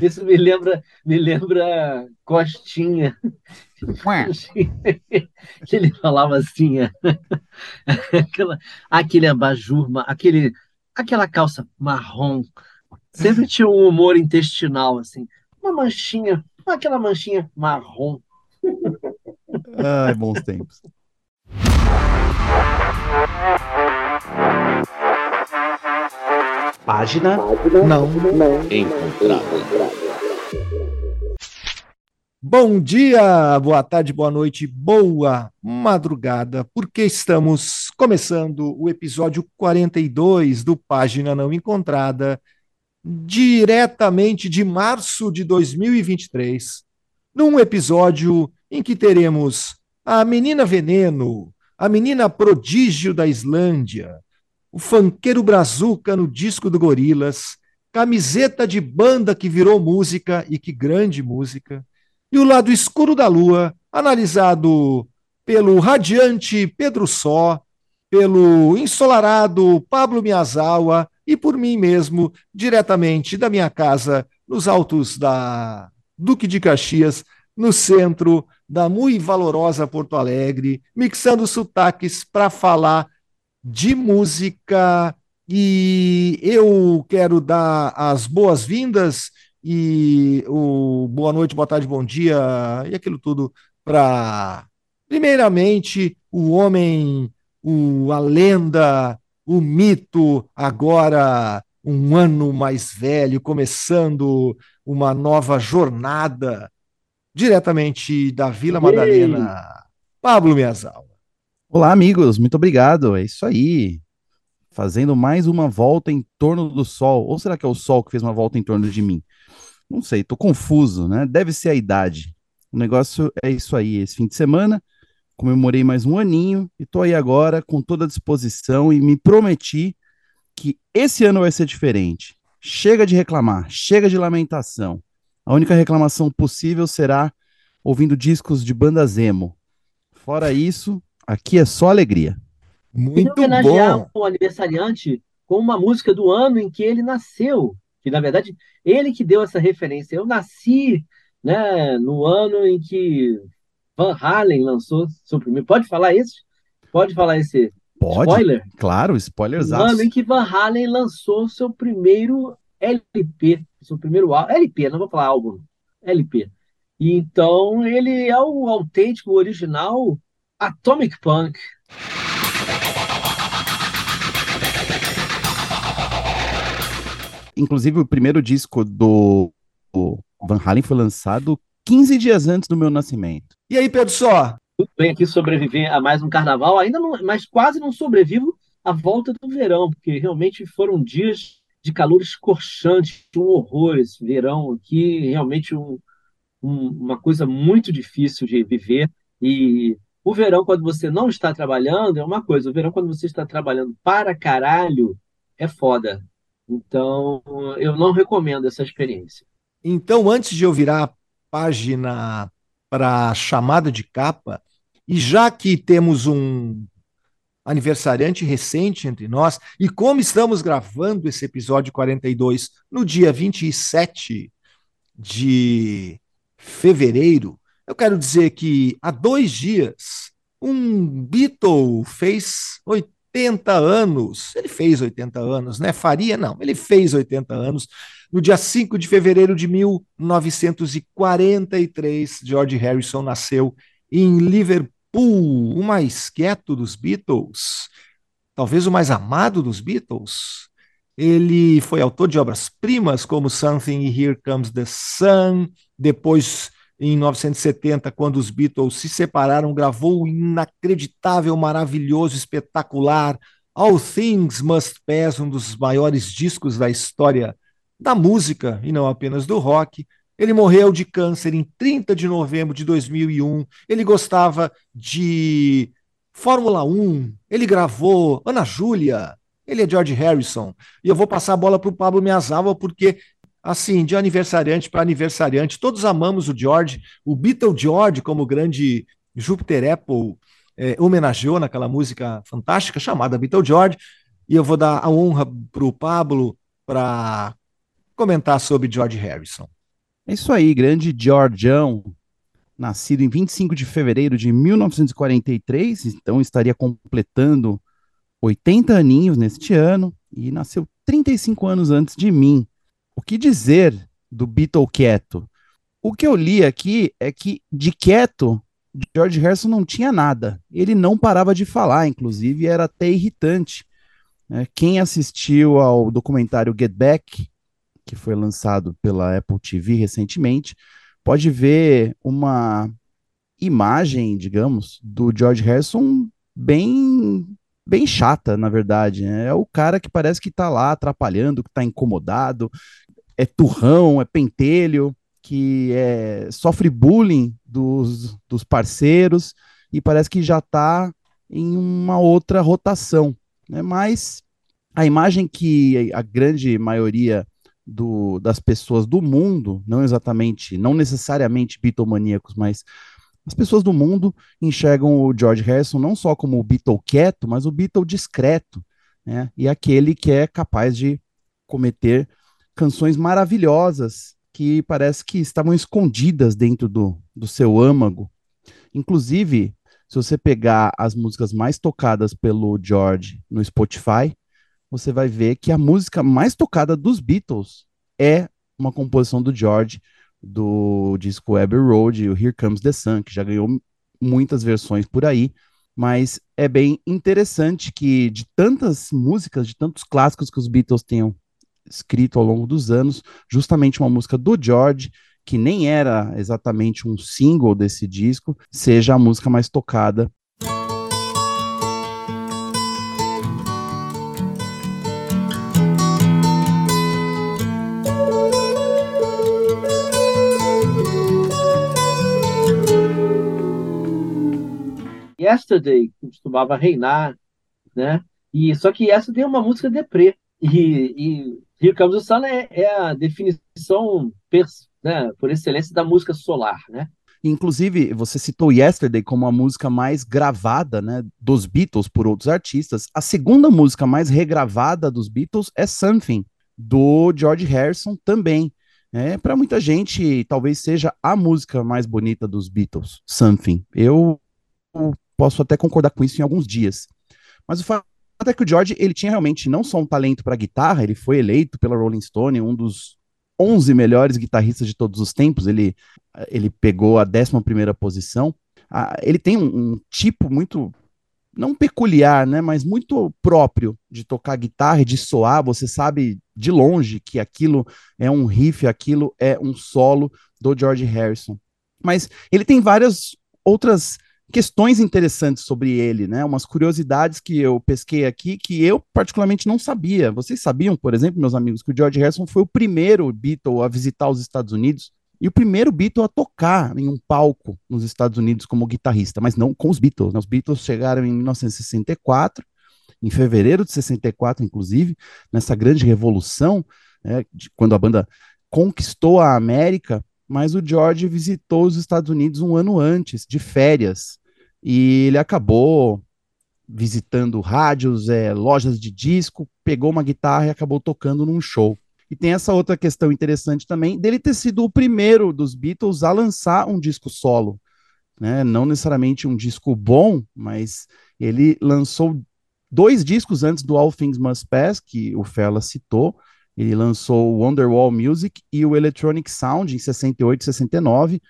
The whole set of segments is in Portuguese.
Isso me lembra, me lembra Costinha. que ele falava assim, aquela, aquele abajur, aquele, aquela calça marrom, sempre tinha um humor intestinal, assim, uma manchinha, aquela manchinha marrom. Ai, bons tempos. Página, não, não encontrada. Bom dia, boa tarde, boa noite, boa madrugada, porque estamos começando o episódio 42 do Página Não Encontrada, diretamente de março de 2023, num episódio em que teremos a menina veneno, a menina prodígio da Islândia, o fanqueiro brazuca no disco do Gorilas, camiseta de banda que virou música e que grande música e o lado escuro da Lua, analisado pelo radiante Pedro Só, pelo ensolarado Pablo Miyazawa e por mim mesmo, diretamente da minha casa, nos altos da Duque de Caxias, no centro da muito valorosa Porto Alegre, mixando sotaques para falar de música. E eu quero dar as boas-vindas e o boa noite, boa tarde, bom dia e aquilo tudo para, primeiramente, o homem, o, a lenda, o mito, agora um ano mais velho, começando uma nova jornada diretamente da Vila Madalena, Pablo Miazal. Olá, amigos, muito obrigado. É isso aí. Fazendo mais uma volta em torno do Sol. Ou será que é o Sol que fez uma volta em torno de mim? Não sei, tô confuso, né? Deve ser a idade. O negócio é isso aí. Esse fim de semana, comemorei mais um aninho e tô aí agora com toda a disposição e me prometi que esse ano vai ser diferente. Chega de reclamar, chega de lamentação. A única reclamação possível será ouvindo discos de bandas emo. Fora isso, aqui é só alegria. Muito e homenagear bom. o aniversariante com uma música do ano em que ele nasceu que na verdade ele que deu essa referência. Eu nasci né, no ano em que Van Halen lançou seu primeiro. Pode falar isso? Pode falar esse Pode, spoiler? Claro, spoilers. No ano em que Van Halen lançou seu primeiro LP, seu primeiro álbum. LP, não vou falar álbum, LP. Então ele é o autêntico, o original Atomic Punk. Inclusive, o primeiro disco do Van Halen foi lançado 15 dias antes do meu nascimento. E aí, Pedro Só? Tudo bem aqui sobreviver a mais um carnaval, ainda não, mas quase não sobrevivo à volta do verão, porque realmente foram dias de calor escorchante, um horror esse verão aqui, realmente um, um, uma coisa muito difícil de viver. E o verão, quando você não está trabalhando, é uma coisa, o verão, quando você está trabalhando para caralho, é foda. Então, eu não recomendo essa experiência. Então, antes de eu virar a página para a chamada de capa, e já que temos um aniversariante recente entre nós, e como estamos gravando esse episódio 42 no dia 27 de fevereiro, eu quero dizer que há dois dias um Beatle fez 80 anos. Ele fez 80 anos, né? Faria? Não, ele fez 80 anos. No dia 5 de fevereiro de 1943, George Harrison nasceu em Liverpool, o mais quieto dos Beatles, talvez o mais amado dos Beatles. Ele foi autor de obras-primas como Something Here Comes the Sun, depois em 1970, quando os Beatles se separaram, gravou o inacreditável, maravilhoso, espetacular All Things Must Pass, um dos maiores discos da história da música e não apenas do rock. Ele morreu de câncer em 30 de novembro de 2001. Ele gostava de Fórmula 1. Ele gravou Ana Júlia. Ele é George Harrison. E eu vou passar a bola para o Pablo Miyazawa, porque assim, de aniversariante para aniversariante. Todos amamos o George, o Beatle George, como grande Júpiter Apple é, homenageou naquela música fantástica chamada Beatle George. E eu vou dar a honra para o Pablo para comentar sobre George Harrison. É isso aí, grande Georgião, nascido em 25 de fevereiro de 1943, então estaria completando 80 aninhos neste ano e nasceu 35 anos antes de mim. O que dizer do Beatle quieto? O que eu li aqui é que de quieto, George Harrison não tinha nada. Ele não parava de falar, inclusive era até irritante. Né? Quem assistiu ao documentário Get Back, que foi lançado pela Apple TV recentemente, pode ver uma imagem, digamos, do George Harrison bem bem chata, na verdade. Né? É o cara que parece que está lá atrapalhando, que está incomodado, é turrão, é pentelho, que é, sofre bullying dos, dos parceiros e parece que já está em uma outra rotação. Né? Mas a imagem que a grande maioria do, das pessoas do mundo, não exatamente, não necessariamente bitomaníacos, mas as pessoas do mundo enxergam o George Harrison não só como o Beatle quieto, mas o Beatle discreto, né? E aquele que é capaz de cometer canções maravilhosas que parece que estavam escondidas dentro do, do seu âmago. Inclusive, se você pegar as músicas mais tocadas pelo George no Spotify, você vai ver que a música mais tocada dos Beatles é uma composição do George, do disco Abbey Road, o Here Comes the Sun, que já ganhou muitas versões por aí, mas é bem interessante que de tantas músicas, de tantos clássicos que os Beatles tenham escrito ao longo dos anos, justamente uma música do George, que nem era exatamente um single desse disco, seja a música mais tocada Yesterday costumava reinar, né? E só que essa tem uma música deprê e, e Comes the Sun é, é a definição né, por excelência da música solar, né? Inclusive, você citou Yesterday como a música mais gravada né, dos Beatles por outros artistas. A segunda música mais regravada dos Beatles é Something, do George Harrison também. É, Para muita gente, talvez seja a música mais bonita dos Beatles, Something. Eu posso até concordar com isso em alguns dias. Mas o fato é que o George, ele tinha realmente não só um talento para guitarra, ele foi eleito pela Rolling Stone um dos 11 melhores guitarristas de todos os tempos, ele, ele pegou a 11 posição. Ah, ele tem um, um, tipo muito, não peculiar, né, mas muito próprio de tocar guitarra e de soar. Você sabe de longe que aquilo é um riff, aquilo é um solo do George Harrison. Mas ele tem várias outras questões interessantes sobre ele, né? Umas curiosidades que eu pesquei aqui que eu particularmente não sabia. Vocês sabiam, por exemplo, meus amigos, que o George Harrison foi o primeiro Beatle a visitar os Estados Unidos e o primeiro Beatle a tocar em um palco nos Estados Unidos como guitarrista, mas não com os Beatles. Né? Os Beatles chegaram em 1964, em fevereiro de 64, inclusive, nessa grande revolução, né, de, quando a banda conquistou a América mas o George visitou os Estados Unidos um ano antes, de férias, e ele acabou visitando rádios, é, lojas de disco, pegou uma guitarra e acabou tocando num show. E tem essa outra questão interessante também dele ter sido o primeiro dos Beatles a lançar um disco solo. Né? Não necessariamente um disco bom, mas ele lançou dois discos antes do All Things Must Pass, que o Fela citou, ele lançou o Wonderwall Music e o Electronic Sound em 68 e 69.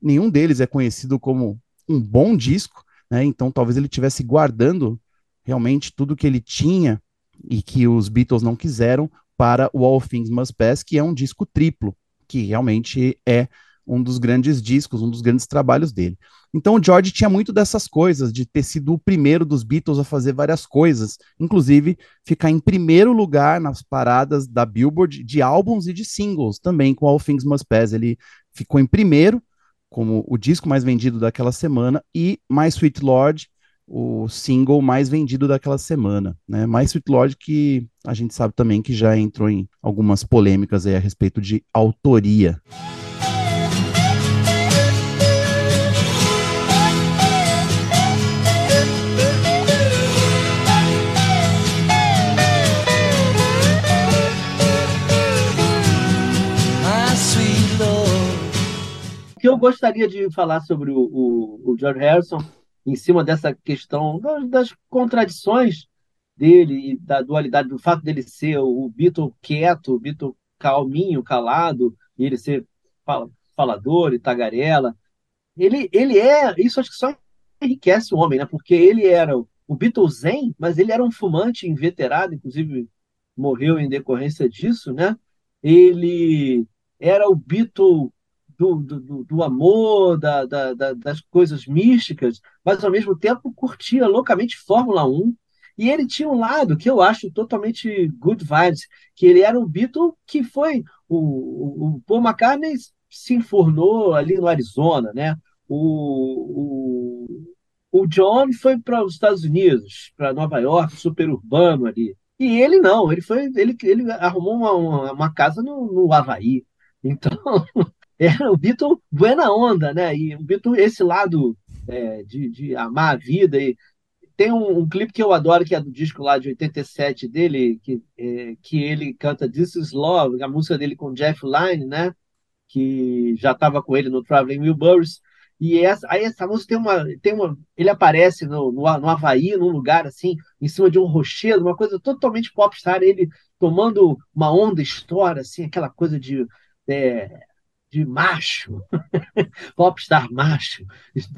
Nenhum deles é conhecido como um bom disco, né? Então talvez ele estivesse guardando realmente tudo que ele tinha e que os Beatles não quiseram para o All Things Must Pass, que é um disco triplo, que realmente é um dos grandes discos, um dos grandes trabalhos dele. Então o George tinha muito dessas coisas, de ter sido o primeiro dos Beatles a fazer várias coisas, inclusive ficar em primeiro lugar nas paradas da Billboard de álbuns e de singles, também com All Things Must Pass. Ele ficou em primeiro, como o disco mais vendido daquela semana, e My Sweet Lord, o single mais vendido daquela semana, né? My Sweet Lord que a gente sabe também que já entrou em algumas polêmicas a respeito de autoria. Que eu gostaria de falar sobre o, o, o George Harrison, em cima dessa questão das contradições dele e da dualidade, do fato dele ser o Beatle quieto, o Beatle calminho, calado, e ele ser falador e tagarela. Ele, ele é, isso acho que só enriquece o homem, né? Porque ele era o Beatle zen, mas ele era um fumante inveterado, inclusive morreu em decorrência disso, né? Ele era o Beatle do, do, do amor, da, da, das coisas místicas, mas ao mesmo tempo curtia loucamente Fórmula 1. E ele tinha um lado que eu acho totalmente good vibes, que ele era um Beatle que foi. O, o Paul McCartney se enfornou ali no Arizona, né? O, o, o John foi para os Estados Unidos, para Nova York, super urbano ali. E ele não, ele foi, ele, ele arrumou uma, uma casa no, no Havaí. Então, era o Beatle buena onda, né? E o Beatle, esse lado é, de, de amar a vida. E tem um, um, clipe que eu adoro, que é do disco lá de 87 dele, que, é, que ele canta This Is Love, a música dele com Jeff Lynne, né? Que já estava com ele no Traveling Wilburys. E essa, aí essa música tem uma, tem uma. Ele aparece no, no, no Havaí, num lugar assim, em cima de um rochedo, uma coisa totalmente popstar, ele tomando uma onda história, assim, aquela coisa de. É, de macho, popstar macho,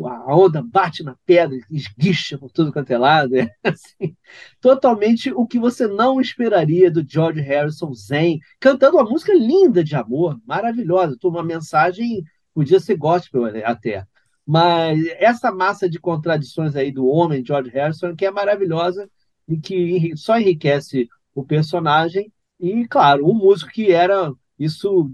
a onda bate na pedra, esguicha por tudo quanto é lado, é assim, totalmente o que você não esperaria do George Harrison Zen, cantando uma música linda de amor, maravilhosa, uma mensagem, podia ser gospel até, mas essa massa de contradições aí do homem George Harrison, que é maravilhosa e que só enriquece o personagem, e claro, o músico que era isso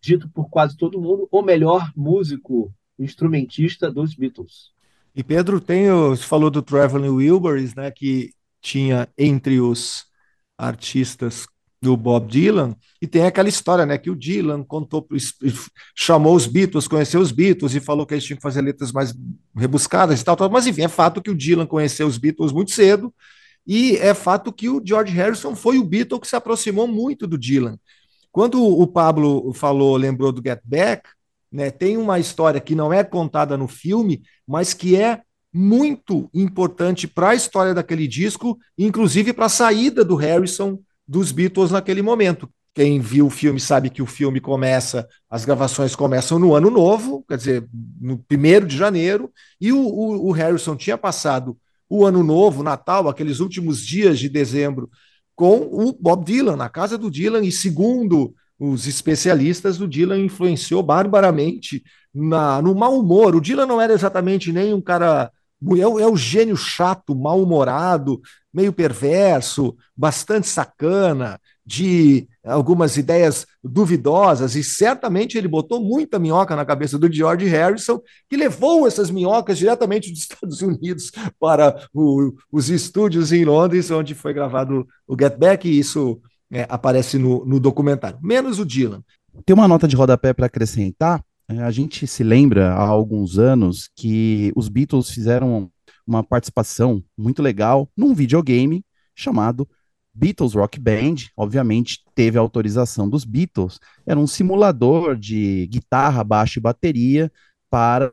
dito por quase todo mundo, o melhor músico instrumentista dos Beatles. E Pedro, tem, você falou do Traveling Wilburys, né, que tinha entre os artistas do Bob Dylan, e tem aquela história, né, que o Dylan contou, chamou os Beatles, conheceu os Beatles e falou que eles tinham que fazer letras mais rebuscadas e tal, tal, mas enfim, é fato que o Dylan conheceu os Beatles muito cedo, e é fato que o George Harrison foi o Beatle que se aproximou muito do Dylan. Quando o Pablo falou, lembrou do Get Back, né, tem uma história que não é contada no filme, mas que é muito importante para a história daquele disco, inclusive para a saída do Harrison dos Beatles naquele momento. Quem viu o filme sabe que o filme começa, as gravações começam no ano novo, quer dizer, no primeiro de janeiro, e o, o, o Harrison tinha passado o ano novo, Natal, aqueles últimos dias de dezembro, com o Bob Dylan, na casa do Dylan, e segundo os especialistas, o Dylan influenciou barbaramente na, no mau humor. O Dylan não era exatamente nem um cara. É o, é o gênio chato, mal-humorado, meio perverso, bastante sacana, de algumas ideias duvidosas, e certamente ele botou muita minhoca na cabeça do George Harrison, que levou essas minhocas diretamente dos Estados Unidos para o, os estúdios em Londres, onde foi gravado o Get Back, e isso é, aparece no, no documentário, menos o Dylan. Tem uma nota de rodapé para acrescentar. É, a gente se lembra há alguns anos que os Beatles fizeram uma participação muito legal num videogame chamado Beatles Rock Band, obviamente teve a autorização dos Beatles, era um simulador de guitarra, baixo e bateria para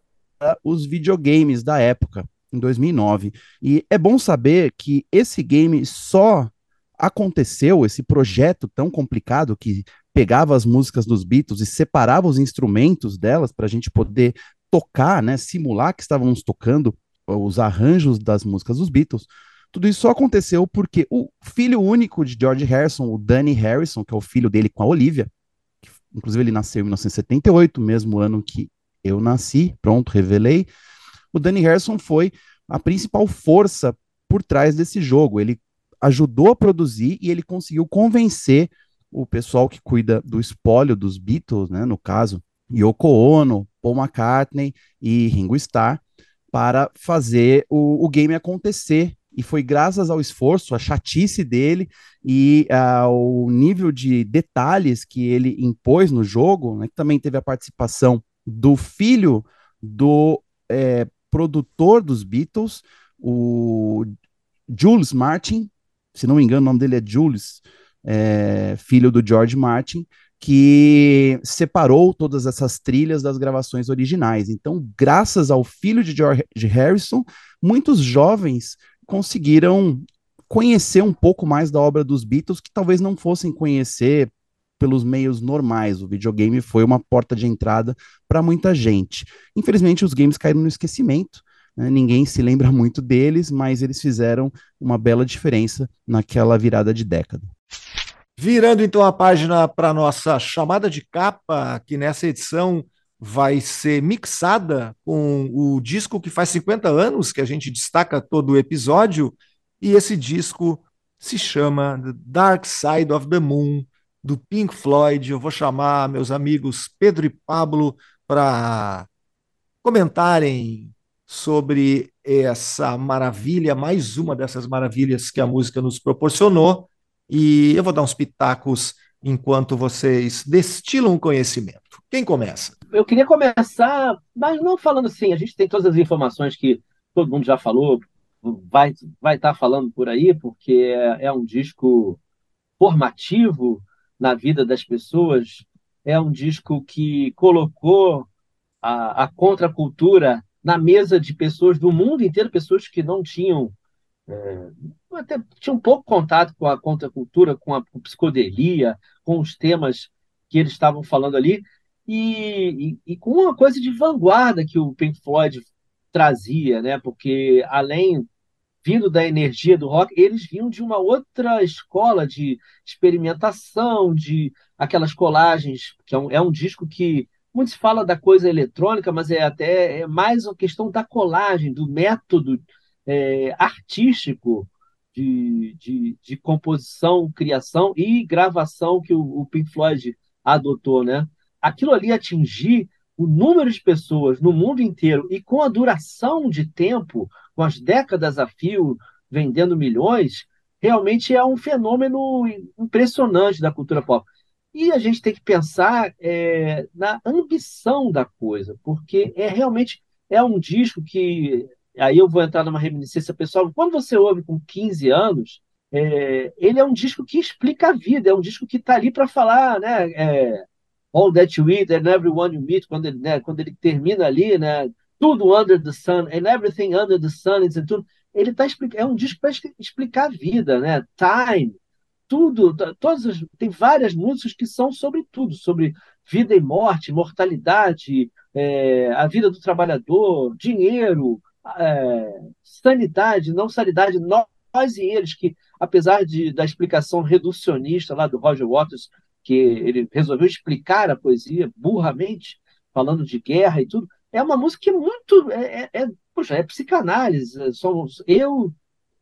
os videogames da época, em 2009. E é bom saber que esse game só aconteceu, esse projeto tão complicado que pegava as músicas dos Beatles e separava os instrumentos delas para a gente poder tocar, né, simular que estávamos tocando os arranjos das músicas dos Beatles, tudo isso só aconteceu porque o filho único de George Harrison, o Danny Harrison, que é o filho dele com a Olivia, que, inclusive ele nasceu em 1978, mesmo ano que eu nasci, pronto, revelei. O Danny Harrison foi a principal força por trás desse jogo. Ele ajudou a produzir e ele conseguiu convencer o pessoal que cuida do espólio dos Beatles, né, no caso, Yoko Ono, Paul McCartney e Ringo Starr, para fazer o, o game acontecer e foi graças ao esforço, à chatice dele e ao nível de detalhes que ele impôs no jogo, né, que também teve a participação do filho do é, produtor dos Beatles, o Jules Martin, se não me engano, o nome dele é Jules, é, filho do George Martin, que separou todas essas trilhas das gravações originais. Então, graças ao filho de George Harrison, muitos jovens conseguiram conhecer um pouco mais da obra dos Beatles que talvez não fossem conhecer pelos meios normais. O videogame foi uma porta de entrada para muita gente. Infelizmente, os games caíram no esquecimento. Né? Ninguém se lembra muito deles, mas eles fizeram uma bela diferença naquela virada de década. Virando então a página para nossa chamada de capa, que nessa edição vai ser mixada com o disco que faz 50 anos, que a gente destaca todo o episódio, e esse disco se chama The Dark Side of the Moon, do Pink Floyd. Eu vou chamar meus amigos Pedro e Pablo para comentarem sobre essa maravilha, mais uma dessas maravilhas que a música nos proporcionou. E eu vou dar uns pitacos enquanto vocês destilam conhecimento. Quem começa? Eu queria começar, mas não falando assim, a gente tem todas as informações que todo mundo já falou, vai vai estar tá falando por aí, porque é, é um disco formativo na vida das pessoas, é um disco que colocou a, a contracultura na mesa de pessoas do mundo inteiro, pessoas que não tinham é, até tinha um pouco contato com a contracultura, com a psicodelia, com os temas que eles estavam falando ali, e, e, e, com uma coisa de vanguarda que o Pink Floyd trazia, né? Porque além vindo da energia do rock, eles vinham de uma outra escola de experimentação, de aquelas colagens, que é um, é um disco que muito se fala da coisa eletrônica, mas é até é mais a questão da colagem, do método é, artístico de, de, de, composição, criação e gravação que o, o Pink Floyd adotou, né? Aquilo ali atingir o número de pessoas no mundo inteiro e com a duração de tempo, com as décadas a fio, vendendo milhões, realmente é um fenômeno impressionante da cultura pop. E a gente tem que pensar é, na ambição da coisa, porque é realmente é um disco que aí eu vou entrar numa reminiscência pessoal. Quando você ouve com 15 anos, é, ele é um disco que explica a vida, é um disco que está ali para falar, né? É, All That You Eat and Everyone You Meet, quando ele, né, quando ele termina ali, né? Tudo Under the Sun and Everything Under the Sun, e tudo. Ele tá é um disco para explicar a vida, né? Time, tudo, todas as, tem várias músicas que são sobre tudo, sobre vida e morte, mortalidade, é, a vida do trabalhador, dinheiro, é, sanidade, não sanidade, nós e eles, que apesar de, da explicação reducionista lá do Roger Waters, que ele resolveu explicar a poesia burramente, falando de guerra e tudo. É uma música que é muito. É, é, é é psicanálise. É, somos eu,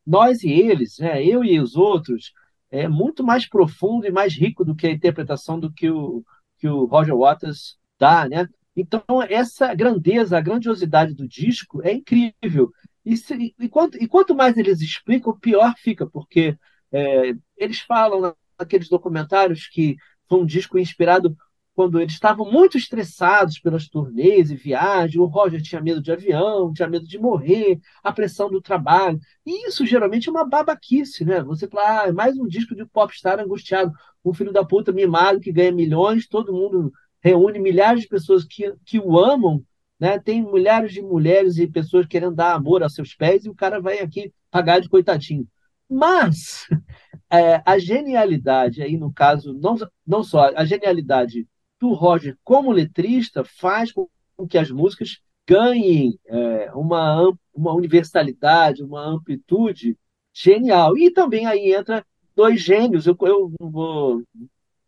nós e eles, né? eu e os outros. É muito mais profundo e mais rico do que a interpretação do que o, que o Roger Waters dá, né? Então, essa grandeza, a grandiosidade do disco é incrível. E, se, e, quanto, e quanto mais eles explicam, pior fica, porque é, eles falam naqueles documentários que foi um disco inspirado quando eles estavam muito estressados pelas turnês e viagens. O Roger tinha medo de avião, tinha medo de morrer, a pressão do trabalho. E isso geralmente é uma babaquice, né? Você fala, ah, é mais um disco de popstar angustiado, um filho da puta mimado que ganha milhões, todo mundo reúne milhares de pessoas que, que o amam, né? Tem milhares de mulheres e pessoas querendo dar amor a seus pés e o cara vai aqui pagar de coitadinho. Mas é, a genialidade, aí no caso, não, não só a genialidade do Roger como letrista faz com que as músicas ganhem é, uma, uma universalidade, uma amplitude genial. E também aí entra dois gênios. Eu, eu vou,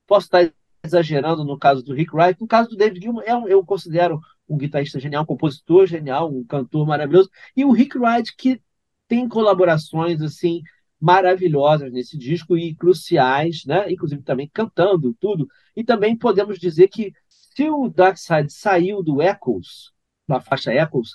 posso estar exagerando no caso do Rick Wright. No caso do David Gilmour, é eu considero um guitarrista genial, um compositor genial, um cantor maravilhoso. E o Rick Wright, que tem colaborações assim maravilhosas nesse disco e cruciais, né? inclusive também cantando tudo. E também podemos dizer que se o Dark Side saiu do Echoes, na faixa Echoes,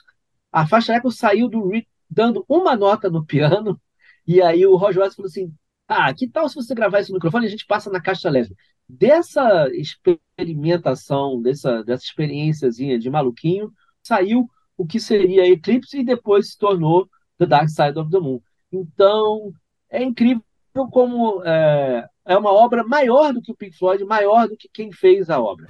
a faixa Echoes saiu do Rick dando uma nota no piano, e aí o Roger Waters falou assim, ah, que tal se você gravar esse microfone a gente passa na caixa leve? Dessa experimentação, dessa, dessa experiênciazinha de maluquinho, saiu o que seria Eclipse e depois se tornou The Dark Side of the Moon. Então, é incrível como é, é uma obra maior do que o Pink Floyd, maior do que quem fez a obra.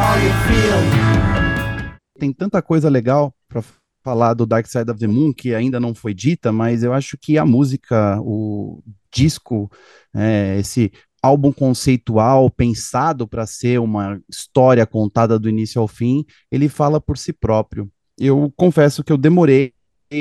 All Tem tanta coisa legal para falar do Dark Side of the Moon que ainda não foi dita, mas eu acho que a música, o disco, é, esse álbum conceitual pensado para ser uma história contada do início ao fim, ele fala por si próprio. Eu confesso que eu demorei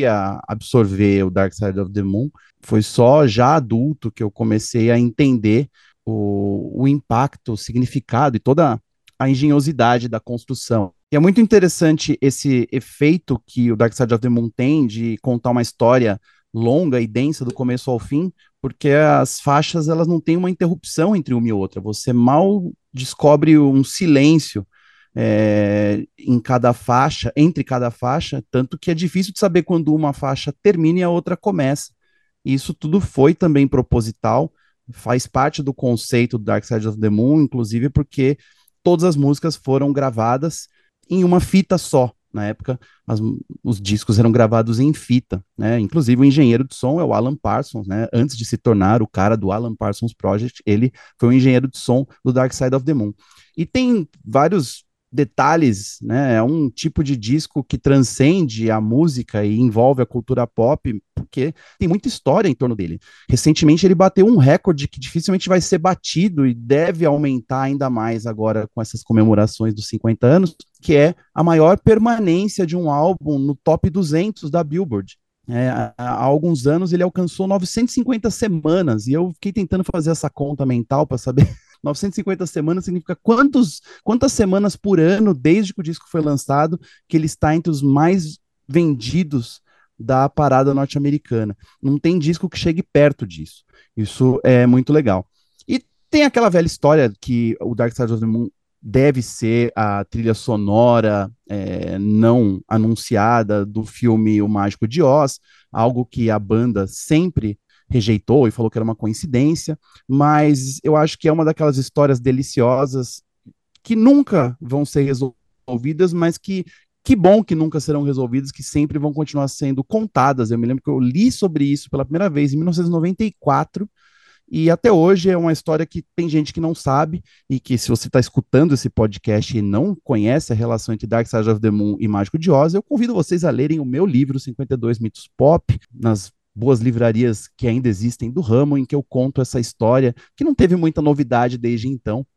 a absorver o Dark Side of the Moon, foi só já adulto que eu comecei a entender o, o impacto, o significado e toda a engenhosidade da construção. E é muito interessante esse efeito que o Dark Side of the Moon tem de contar uma história longa e densa do começo ao fim, porque as faixas elas não têm uma interrupção entre uma e outra. Você mal descobre um silêncio é, em cada faixa, entre cada faixa, tanto que é difícil de saber quando uma faixa termina e a outra começa. Isso tudo foi também proposital, faz parte do conceito do Dark Side of the Moon, inclusive porque todas as músicas foram gravadas em uma fita só. Na época, as, os discos eram gravados em fita, né? Inclusive, o engenheiro de som é o Alan Parsons, né? Antes de se tornar o cara do Alan Parsons Project, ele foi o engenheiro de som do Dark Side of the Moon. E tem vários detalhes, né? É um tipo de disco que transcende a música e envolve a cultura pop, porque tem muita história em torno dele. Recentemente ele bateu um recorde que dificilmente vai ser batido e deve aumentar ainda mais agora com essas comemorações dos 50 anos, que é a maior permanência de um álbum no top 200 da Billboard. É, há, alguns anos ele alcançou 950 semanas e eu fiquei tentando fazer essa conta mental para saber 950 semanas significa quantos, quantas semanas por ano, desde que o disco foi lançado, que ele está entre os mais vendidos da parada norte-americana. Não tem disco que chegue perto disso. Isso é muito legal. E tem aquela velha história que o Dark Side of the Moon deve ser a trilha sonora é, não anunciada do filme O Mágico de Oz, algo que a banda sempre rejeitou e falou que era uma coincidência, mas eu acho que é uma daquelas histórias deliciosas que nunca vão ser resolvidas, mas que que bom que nunca serão resolvidas, que sempre vão continuar sendo contadas. Eu me lembro que eu li sobre isso pela primeira vez em 1994. E até hoje é uma história que tem gente que não sabe, e que se você está escutando esse podcast e não conhece a relação entre Dark Side of the Moon e Mágico de Oz, eu convido vocês a lerem o meu livro 52 Mitos Pop, nas boas livrarias que ainda existem do ramo, em que eu conto essa história, que não teve muita novidade desde então,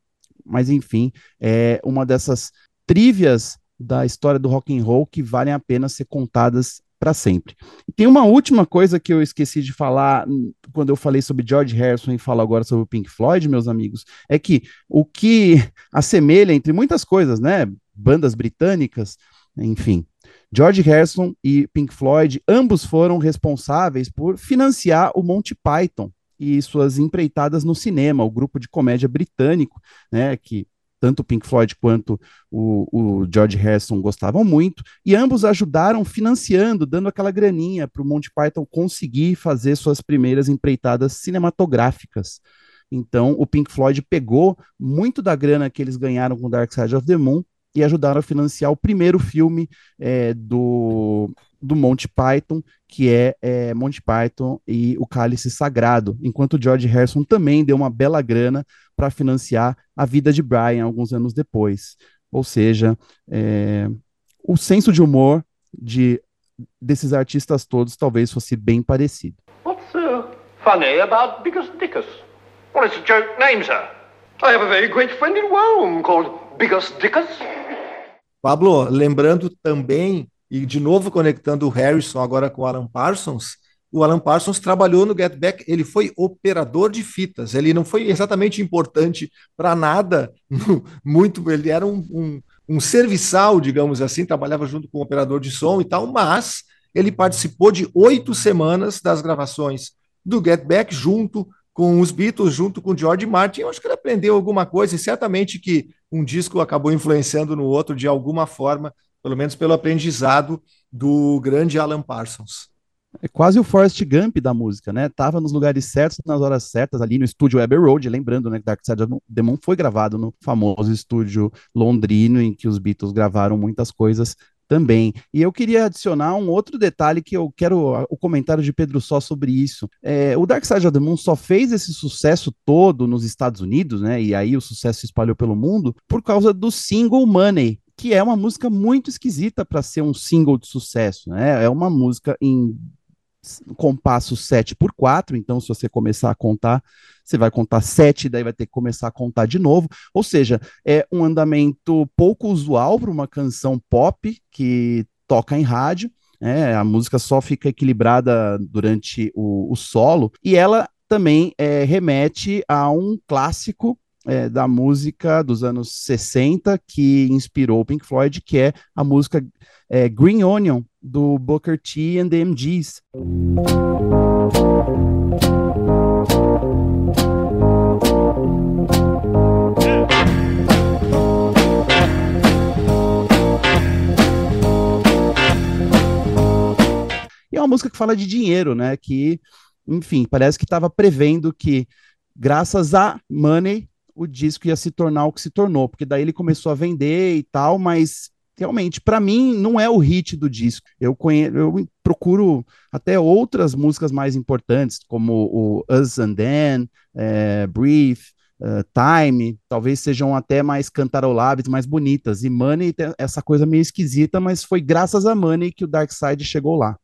mas enfim, é uma dessas trívias da história do rock and roll que valem a pena ser contadas para sempre. E tem uma última coisa que eu esqueci de falar quando eu falei sobre George Harrison e falo agora sobre o Pink Floyd, meus amigos, é que o que assemelha entre muitas coisas, né, bandas britânicas, enfim, George Harrison e Pink Floyd, ambos foram responsáveis por financiar o Monty Python e suas empreitadas no cinema, o grupo de comédia britânico, né, que tanto o Pink Floyd quanto o, o, George Harrison gostavam muito, e ambos ajudaram financiando, dando aquela graninha para o Monty Python conseguir fazer suas primeiras empreitadas cinematográficas. Então, o Pink Floyd pegou muito da grana que eles ganharam com Dark Side of the Moon e ajudaram a financiar o primeiro filme é, do, do Monty Python, que é, é Monty Python e o Cálice Sagrado, enquanto George Harrison também deu uma bela grana para financiar a vida de Brian alguns anos depois. Ou seja, é, o senso de humor de, desses artistas todos talvez fosse bem parecido. What's uh, funny about Bickus Dickus? Well, it's a joke name, sir. I have a very great friend in Rome called Bickus Dickus. Pablo, lembrando também, e de novo conectando o Harrison agora com o Alan Parsons, o Alan Parsons trabalhou no Get Back, ele foi operador de fitas, ele não foi exatamente importante para nada, muito, ele era um, um, um serviçal, digamos assim, trabalhava junto com o operador de som e tal, mas ele participou de oito semanas das gravações do Get Back junto com os Beatles, junto com George Martin. Eu acho que ele aprendeu alguma coisa e certamente que um disco acabou influenciando no outro de alguma forma, pelo menos pelo aprendizado do grande Alan Parsons. É quase o Forrest Gump da música, né? Tava nos lugares certos, nas horas certas, ali no estúdio Abbey Road, lembrando, né, que Dark Side of the Moon foi gravado no famoso estúdio londrino, em que os Beatles gravaram muitas coisas também. E eu queria adicionar um outro detalhe que eu quero o comentário de Pedro só sobre isso. É, o Dark Side of the Moon só fez esse sucesso todo nos Estados Unidos, né? E aí o sucesso se espalhou pelo mundo por causa do single Money, que é uma música muito esquisita para ser um single de sucesso, né? É uma música em compasso 7 por 4, então se você começar a contar, você vai contar 7, daí vai ter que começar a contar de novo. Ou seja, é um andamento pouco usual para uma canção pop que toca em rádio. É, a música só fica equilibrada durante o, o solo e ela também é, remete a um clássico é, da música dos anos 60 que inspirou o Pink Floyd, que é a música é, Green Onion, do Booker T and the MGs. E é uma música que fala de dinheiro, né? Que, enfim, parece que estava prevendo que, graças a Money, o disco ia se tornar o que se tornou, porque daí ele começou a vender e tal, mas realmente, para mim, não é o hit do disco. Eu, conheço, eu procuro até outras músicas mais importantes, como o Us and Then, é, Brief, uh, Time, talvez sejam até mais cantaroláveis, mais bonitas. E Money, essa coisa meio esquisita, mas foi graças a Money que o Dark Side chegou lá.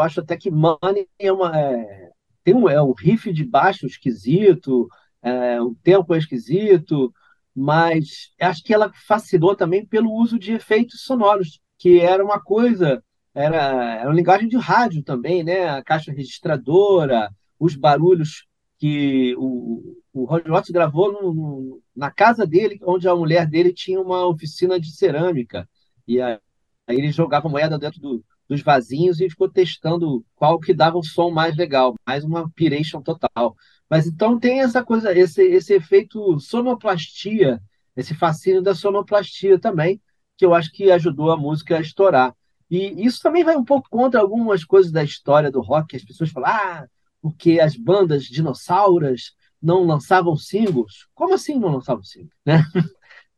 Eu acho até que Money é uma. É, tem um, é um riff de baixo esquisito, é, o tempo é esquisito, mas acho que ela fascinou também pelo uso de efeitos sonoros, que era uma coisa, era, era uma linguagem de rádio também, né? A caixa registradora, os barulhos que o, o Roger Waters gravou no, no, na casa dele, onde a mulher dele tinha uma oficina de cerâmica. E aí, aí ele jogava moeda dentro do, dos vasinhos e ficou testando qual que dava o som mais legal, mais uma piration total. Mas então tem essa coisa, esse, esse efeito sonoplastia, esse fascínio da sonoplastia também, que eu acho que ajudou a música a estourar. E isso também vai um pouco contra algumas coisas da história do rock, as pessoas falam, ah, porque as bandas dinossauras não lançavam singles. Como assim não lançavam singles? Né?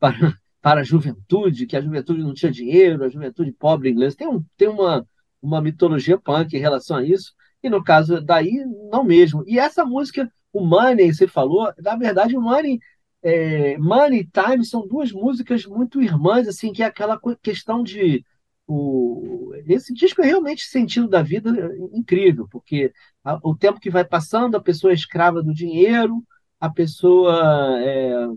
para a juventude, que a juventude não tinha dinheiro, a juventude pobre inglesa. Tem, um, tem uma, uma mitologia punk em relação a isso, e no caso daí, não mesmo. E essa música, o Money, você falou, na verdade, o Money, é, Money e Time são duas músicas muito irmãs, assim, que é aquela questão de. O, esse disco é realmente sentido da vida incrível, porque a, o tempo que vai passando, a pessoa é escrava do dinheiro, a pessoa é,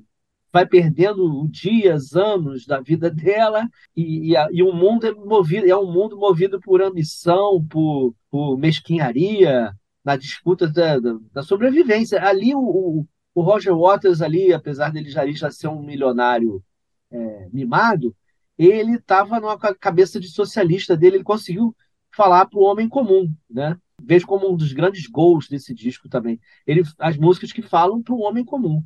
vai perdendo dias, anos da vida dela, e, e, a, e o mundo é movido, é um mundo movido por ambição, por, por mesquinharia, na disputa da, da, sobrevivência. Ali o, o, Roger Waters ali, apesar dele já, já ser um milionário é, mimado, ele estava numa cabeça de socialista dele, ele conseguiu falar para o homem comum, né? Vejo como um dos grandes gols desse disco também. Ele, as músicas que falam para o homem comum.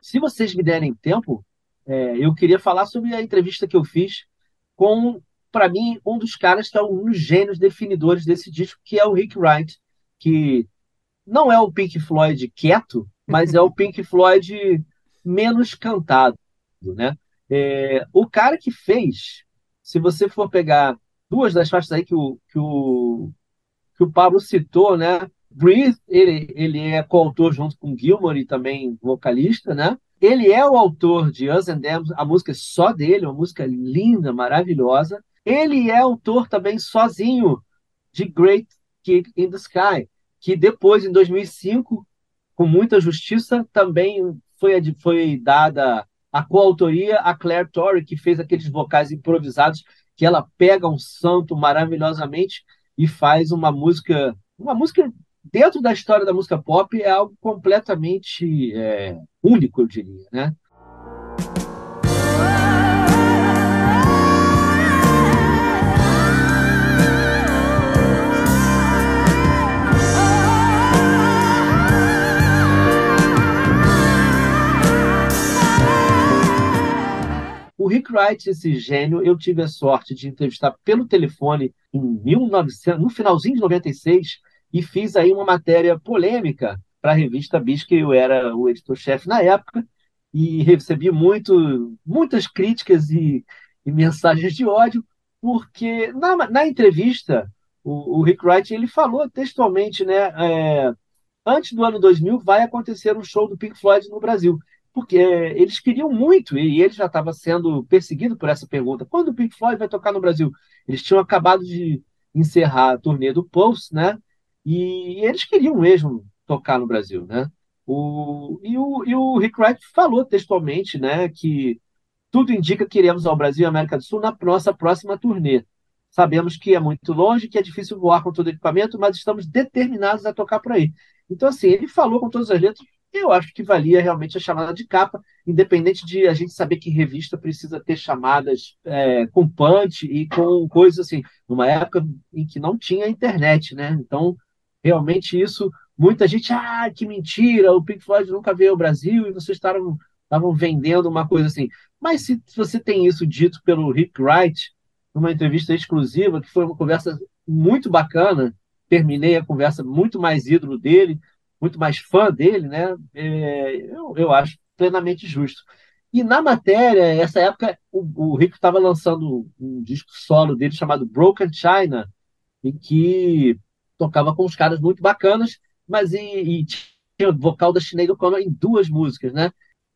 Se vocês me derem tempo, é, eu queria falar sobre a entrevista que eu fiz com, para mim, um dos caras que é um dos gênios definidores desse disco, que é o Rick Wright, que não é o Pink Floyd quieto, mas é o Pink Floyd menos cantado, né? É, o cara que fez, se você for pegar duas das faixas aí que o, que o, que o Pablo citou, né? Breathe, ele, ele é coautor junto com Gilmore e também vocalista, né? Ele é o autor de Us and Them, a música é só dele, uma música linda, maravilhosa. Ele é autor também sozinho de Great Kick in the Sky, que depois, em 2005, com muita justiça, também foi, foi dada a coautoria, a Claire Torrey, que fez aqueles vocais improvisados, que ela pega um santo maravilhosamente. e faz uma música, uma música dentro da história da música pop é algo completamente é, único, eu diria, né? Wright, esse gênio, eu tive a sorte de entrevistar pelo telefone em 1900, no finalzinho de 96 e fiz aí uma matéria polêmica para a revista Bis, que eu era o editor-chefe na época, e recebi muito, muitas críticas e, e mensagens de ódio, porque na, na entrevista o, o, Rick Wright ele falou textualmente, né, é, antes do ano 2000 vai acontecer um show do Pink Floyd no Brasil porque é, eles queriam muito, e ele já estava sendo perseguido por essa pergunta: quando o Pink Floyd vai tocar no Brasil? Eles tinham acabado de encerrar a turnê do Pulse, né? E eles queriam mesmo tocar no Brasil, né? O, e, o, e o Rick Wright falou textualmente, né, que tudo indica que iremos ao Brasil e América do Sul na nossa próxima turnê. Sabemos que é muito longe, que é difícil voar com todo o equipamento, mas estamos determinados a tocar por aí. Então, assim, ele falou com todas as letras eu acho que valia realmente a chamada de capa, independente de a gente saber que revista precisa ter chamadas é, com punch e com coisas assim, numa época em que não tinha internet, né? Então, realmente isso, muita gente, ah, que mentira, o Pink Floyd nunca veio ao Brasil e vocês estavam, estavam vendendo uma coisa assim. Mas se você tem isso dito pelo Rick Wright, numa entrevista exclusiva, que foi uma conversa muito bacana, terminei a conversa muito mais ídolo dele, muito mais fã dele, né? É, eu, eu acho plenamente justo. E na matéria, essa época, o, o Rico estava lançando um disco solo dele chamado Broken China, em que tocava com uns caras muito bacanas, mas e, e tinha o vocal da Sinead O'Connor em duas músicas, né?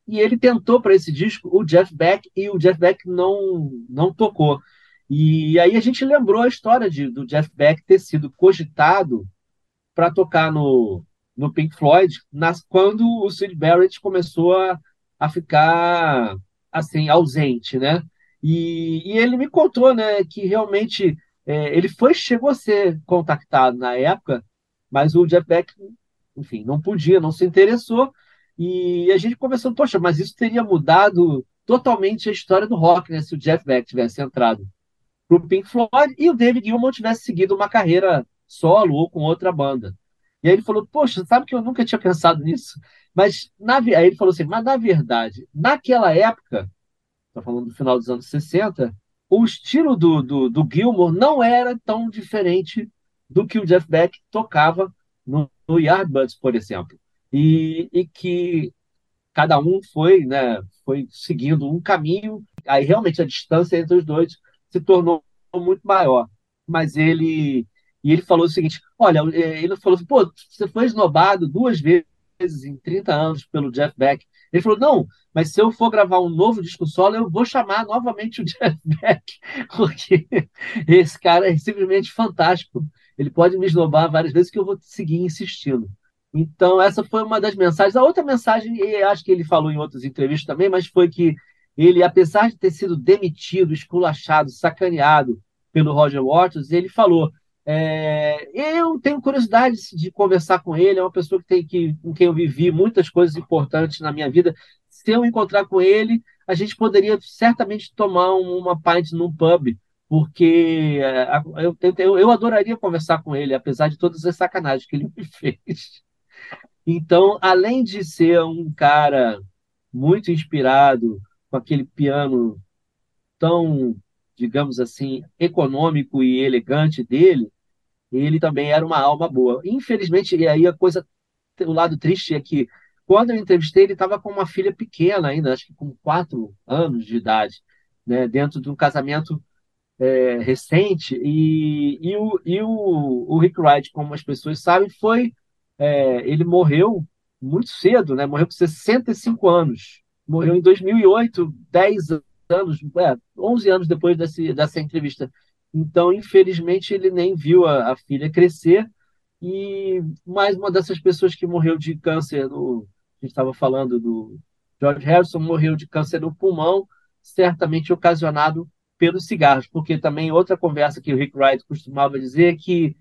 E ele tentou para esse disco o Jeff Beck e o Jeff Beck não não tocou. E aí a gente lembrou a história de, do Jeff Beck ter sido cogitado para tocar no no Pink Floyd, nas, quando o Sid Barrett começou a, a ficar assim ausente, né? E, e ele me contou, né, que realmente é, ele foi chegou a ser contactado na época, mas o Jeff Beck, enfim, não podia, não se interessou. E a gente conversou, poxa, mas isso teria mudado totalmente a história do rock, né, se o Jeff Beck tivesse entrado para o Pink Floyd e o David Gilmour tivesse seguido uma carreira solo ou com outra banda. E aí ele falou, poxa, sabe que eu nunca tinha pensado nisso? Mas, na, aí ele falou assim, mas na verdade, naquela época, estou falando do final dos anos 60, o estilo do, do, do Gilmore não era tão diferente do que o Jeff Beck tocava no, no Yardbirds, por exemplo. E, e que cada um foi, né, foi seguindo um caminho, aí realmente a distância entre os dois se tornou muito maior. Mas ele e ele falou o seguinte: olha, é, ele falou assim, pô, você foi esnobado duas vezes em 30 anos pelo Jeff Beck. Ele falou: não, mas se eu for gravar um novo disco solo, eu vou chamar novamente o Jeff Beck, porque esse cara é simplesmente fantástico. Ele pode me esnobar várias vezes que eu vou seguir insistindo. Então, essa foi uma das mensagens. A outra mensagem, e acho que ele falou em outras entrevistas também, mas foi que ele, apesar de ter sido demitido, esculachado, sacaneado pelo Roger Waters, ele falou: é, eu tenho curiosidade de conversar com ele, é uma pessoa que tem que, com quem eu vivi muitas coisas importantes na minha vida. Se eu encontrar com ele, a gente poderia certamente tomar uma pint num pub, porque é, eu, eu, eu adoraria conversar com ele, apesar de todas as sacanagens que ele me fez. Então, além de ser um cara muito inspirado, com aquele piano tão, digamos assim, econômico e elegante dele, ele também era uma alma boa. Infelizmente, e aí a coisa, o lado triste é que quando eu entrevistei, ele estava com uma filha pequena ainda, acho que com quatro anos de idade, né, dentro de um casamento é, recente. E, e, o, e o, o Rick Wright, como as pessoas sabem, foi. É, ele morreu muito cedo, né? Morreu com 65 anos. Morreu em 2008, 10 anos, é, 11 anos depois desse, dessa entrevista. Então, infelizmente, ele nem viu a, a filha crescer. E mais uma dessas pessoas que morreu de câncer, no, a gente estava falando do George Harrison, morreu de câncer no pulmão, certamente ocasionado pelos cigarros, porque também outra conversa que o Rick Wright costumava dizer é que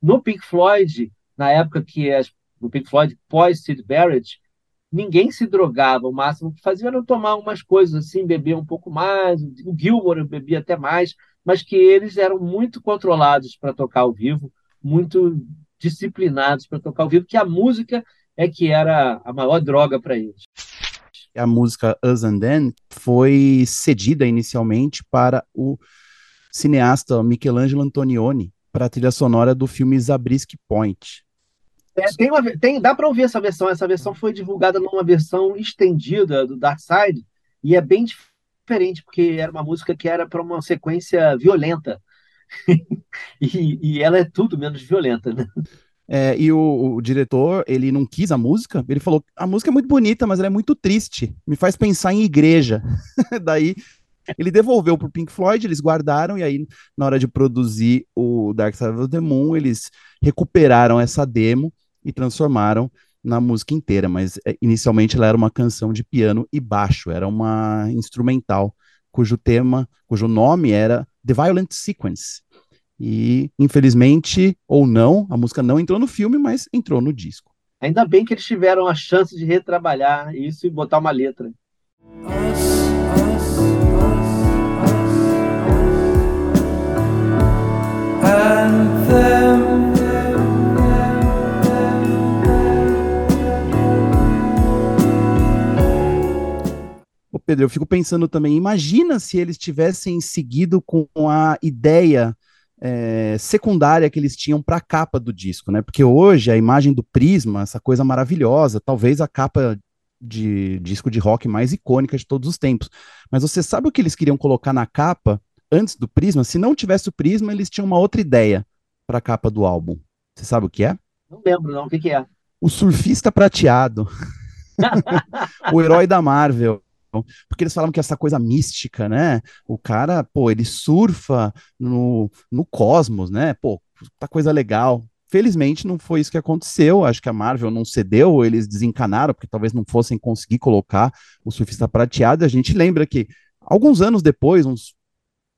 no Pink Floyd, na época que as, no Pink Floyd pós Sid Barrett, ninguém se drogava, o máximo que fazia era tomar umas coisas assim, beber um pouco mais, o Gilmore bebia até mais, mas que eles eram muito controlados para tocar ao vivo, muito disciplinados para tocar ao vivo, que a música é que era a maior droga para eles. A música Us and Then foi cedida inicialmente para o cineasta Michelangelo Antonioni para a trilha sonora do filme Zabriskie Point. É, tem uma, tem, dá para ouvir essa versão. Essa versão foi divulgada numa versão estendida do Dark Side e é bem diferente porque era uma música que era para uma sequência violenta e, e, ela é tudo menos violenta, né? É, e o, o, diretor, ele não quis a música, ele falou, a música é muito bonita, mas ela é muito triste, me faz pensar em igreja. Daí ele devolveu pro Pink Floyd, eles guardaram, e aí, na hora de produzir o Dark Side of the Moon, eles recuperaram essa demo e transformaram na música inteira, mas é, inicialmente ela era uma canção de piano e baixo, era uma instrumental, cujo tema, cujo nome era The Violent Sequence. E, infelizmente, ou não, a música não entrou no filme, mas entrou no disco. Ainda bem que eles tiveram a chance de retrabalhar isso e botar uma letra. Us, us, us, Ô Pedro, eu fico pensando também, imagina se eles tivessem seguido com a ideia é, secundária que eles tinham para a capa do disco, né? Porque hoje a imagem do Prisma, essa coisa maravilhosa, talvez a capa de disco de rock mais icônica de todos os tempos. Mas você sabe o que eles queriam colocar na capa antes do Prisma? Se não tivesse o Prisma, eles tinham uma outra ideia para a capa do álbum. Você sabe o que é? Não lembro, não. O que, que é? O surfista prateado. o herói da Marvel porque eles falavam que essa coisa mística, né? O cara, pô, ele surfa no, no cosmos, né? Pô, tá coisa legal. Felizmente não foi isso que aconteceu. Acho que a Marvel não cedeu, eles desencanaram, porque talvez não fossem conseguir colocar o surfista prateado. A gente lembra que alguns anos depois, uns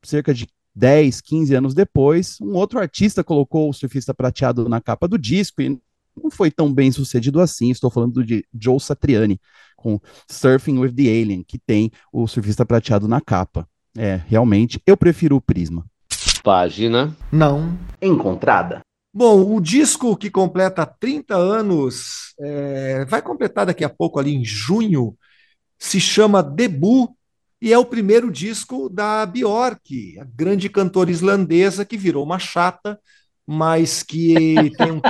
cerca de 10, 15 anos depois, um outro artista colocou o surfista prateado na capa do disco e não foi tão bem sucedido assim. Estou falando de Joe Satriani com Surfing with the Alien, que tem o surfista prateado na capa. É, realmente, eu prefiro o Prisma. Página não encontrada. Bom, o disco que completa 30 anos, é, vai completar daqui a pouco, ali em junho, se chama Debut e é o primeiro disco da Bjork, a grande cantora islandesa que virou uma chata, mas que tem um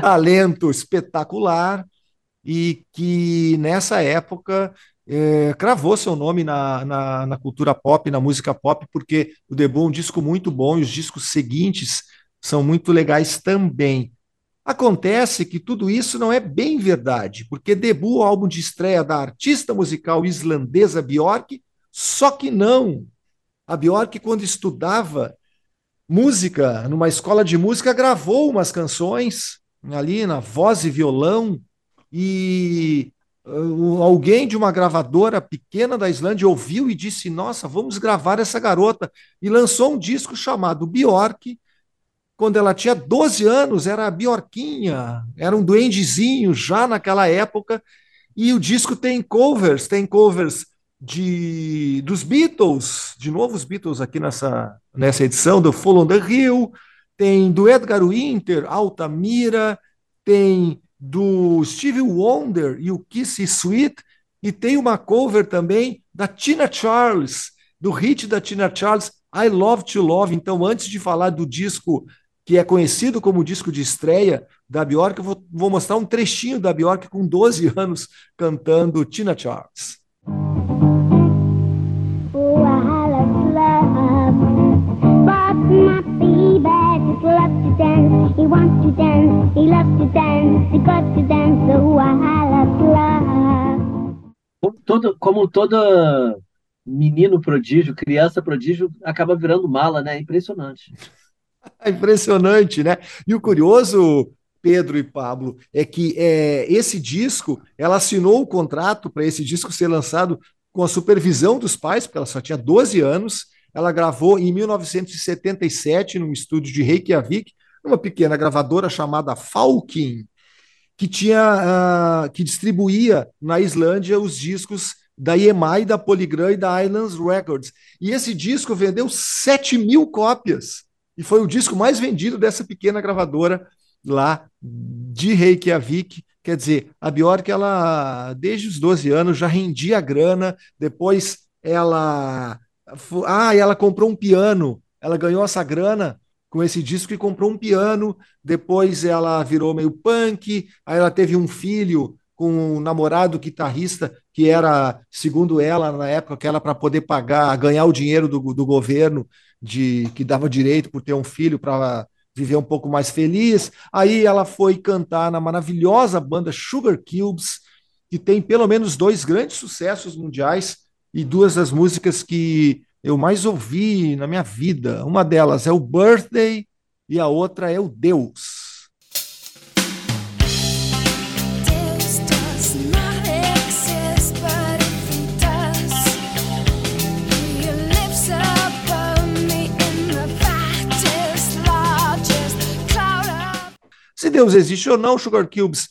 talento espetacular e que nessa época é, cravou seu nome na, na, na, cultura pop, na música pop, porque o Debut é um disco muito bom e os discos seguintes são muito legais também. Acontece que tudo isso não é bem verdade, porque Debut, o álbum de estreia da artista musical islandesa Björk, só que não. A Björk, quando estudava música numa escola de música, gravou umas canções ali na voz e violão, e uh, alguém de uma gravadora pequena da Islândia ouviu e disse: Nossa, vamos gravar essa garota. E lançou um disco chamado Bjork. Quando ela tinha 12 anos, era a Bjorquinha, era um duendezinho já naquela época. E o disco tem covers, tem covers de dos Beatles, de novo os Beatles aqui nessa, nessa edição, do Full on the Hill, tem do Edgar Winter, Altamira, tem do Stevie Wonder e o Kiss Sweet, e tem uma cover também da Tina Charles, do hit da Tina Charles, I Love to Love. Então, antes de falar do disco que é conhecido como disco de estreia da Bjork, eu vou, vou mostrar um trechinho da Bjork com 12 anos cantando Tina Charles. He wants to dance, he loves to dance, he got to dance, so I love love. Todo, como todo menino prodígio, criança prodígio, acaba virando mala, né? Impressionante. Impressionante, né? E o curioso, Pedro e Pablo, é que é, esse disco, ela assinou o contrato para esse disco ser lançado com a supervisão dos pais, porque ela só tinha 12 anos, ela gravou em 1977 num estúdio de Reykjavik, uma pequena gravadora chamada Falkin, que tinha uh, que distribuía na Islândia os discos da EMI, da Polygram e da Islands Records. E esse disco vendeu 7 mil cópias e foi o disco mais vendido dessa pequena gravadora lá de Reykjavik. Quer dizer, a Bjork, ela, desde os 12 anos, já rendia grana, depois ela. Ah, ela comprou um piano, ela ganhou essa grana com esse disco e comprou um piano. Depois ela virou meio punk, aí ela teve um filho com um namorado guitarrista que era, segundo ela, na época, que era para poder pagar, ganhar o dinheiro do, do governo de que dava direito por ter um filho para viver um pouco mais feliz. Aí ela foi cantar na maravilhosa banda Sugar Cubes, que tem pelo menos dois grandes sucessos mundiais e duas das músicas que eu mais ouvi na minha vida. Uma delas é o Birthday e a outra é o Deus. Se Deus existe ou não, Sugar Cubes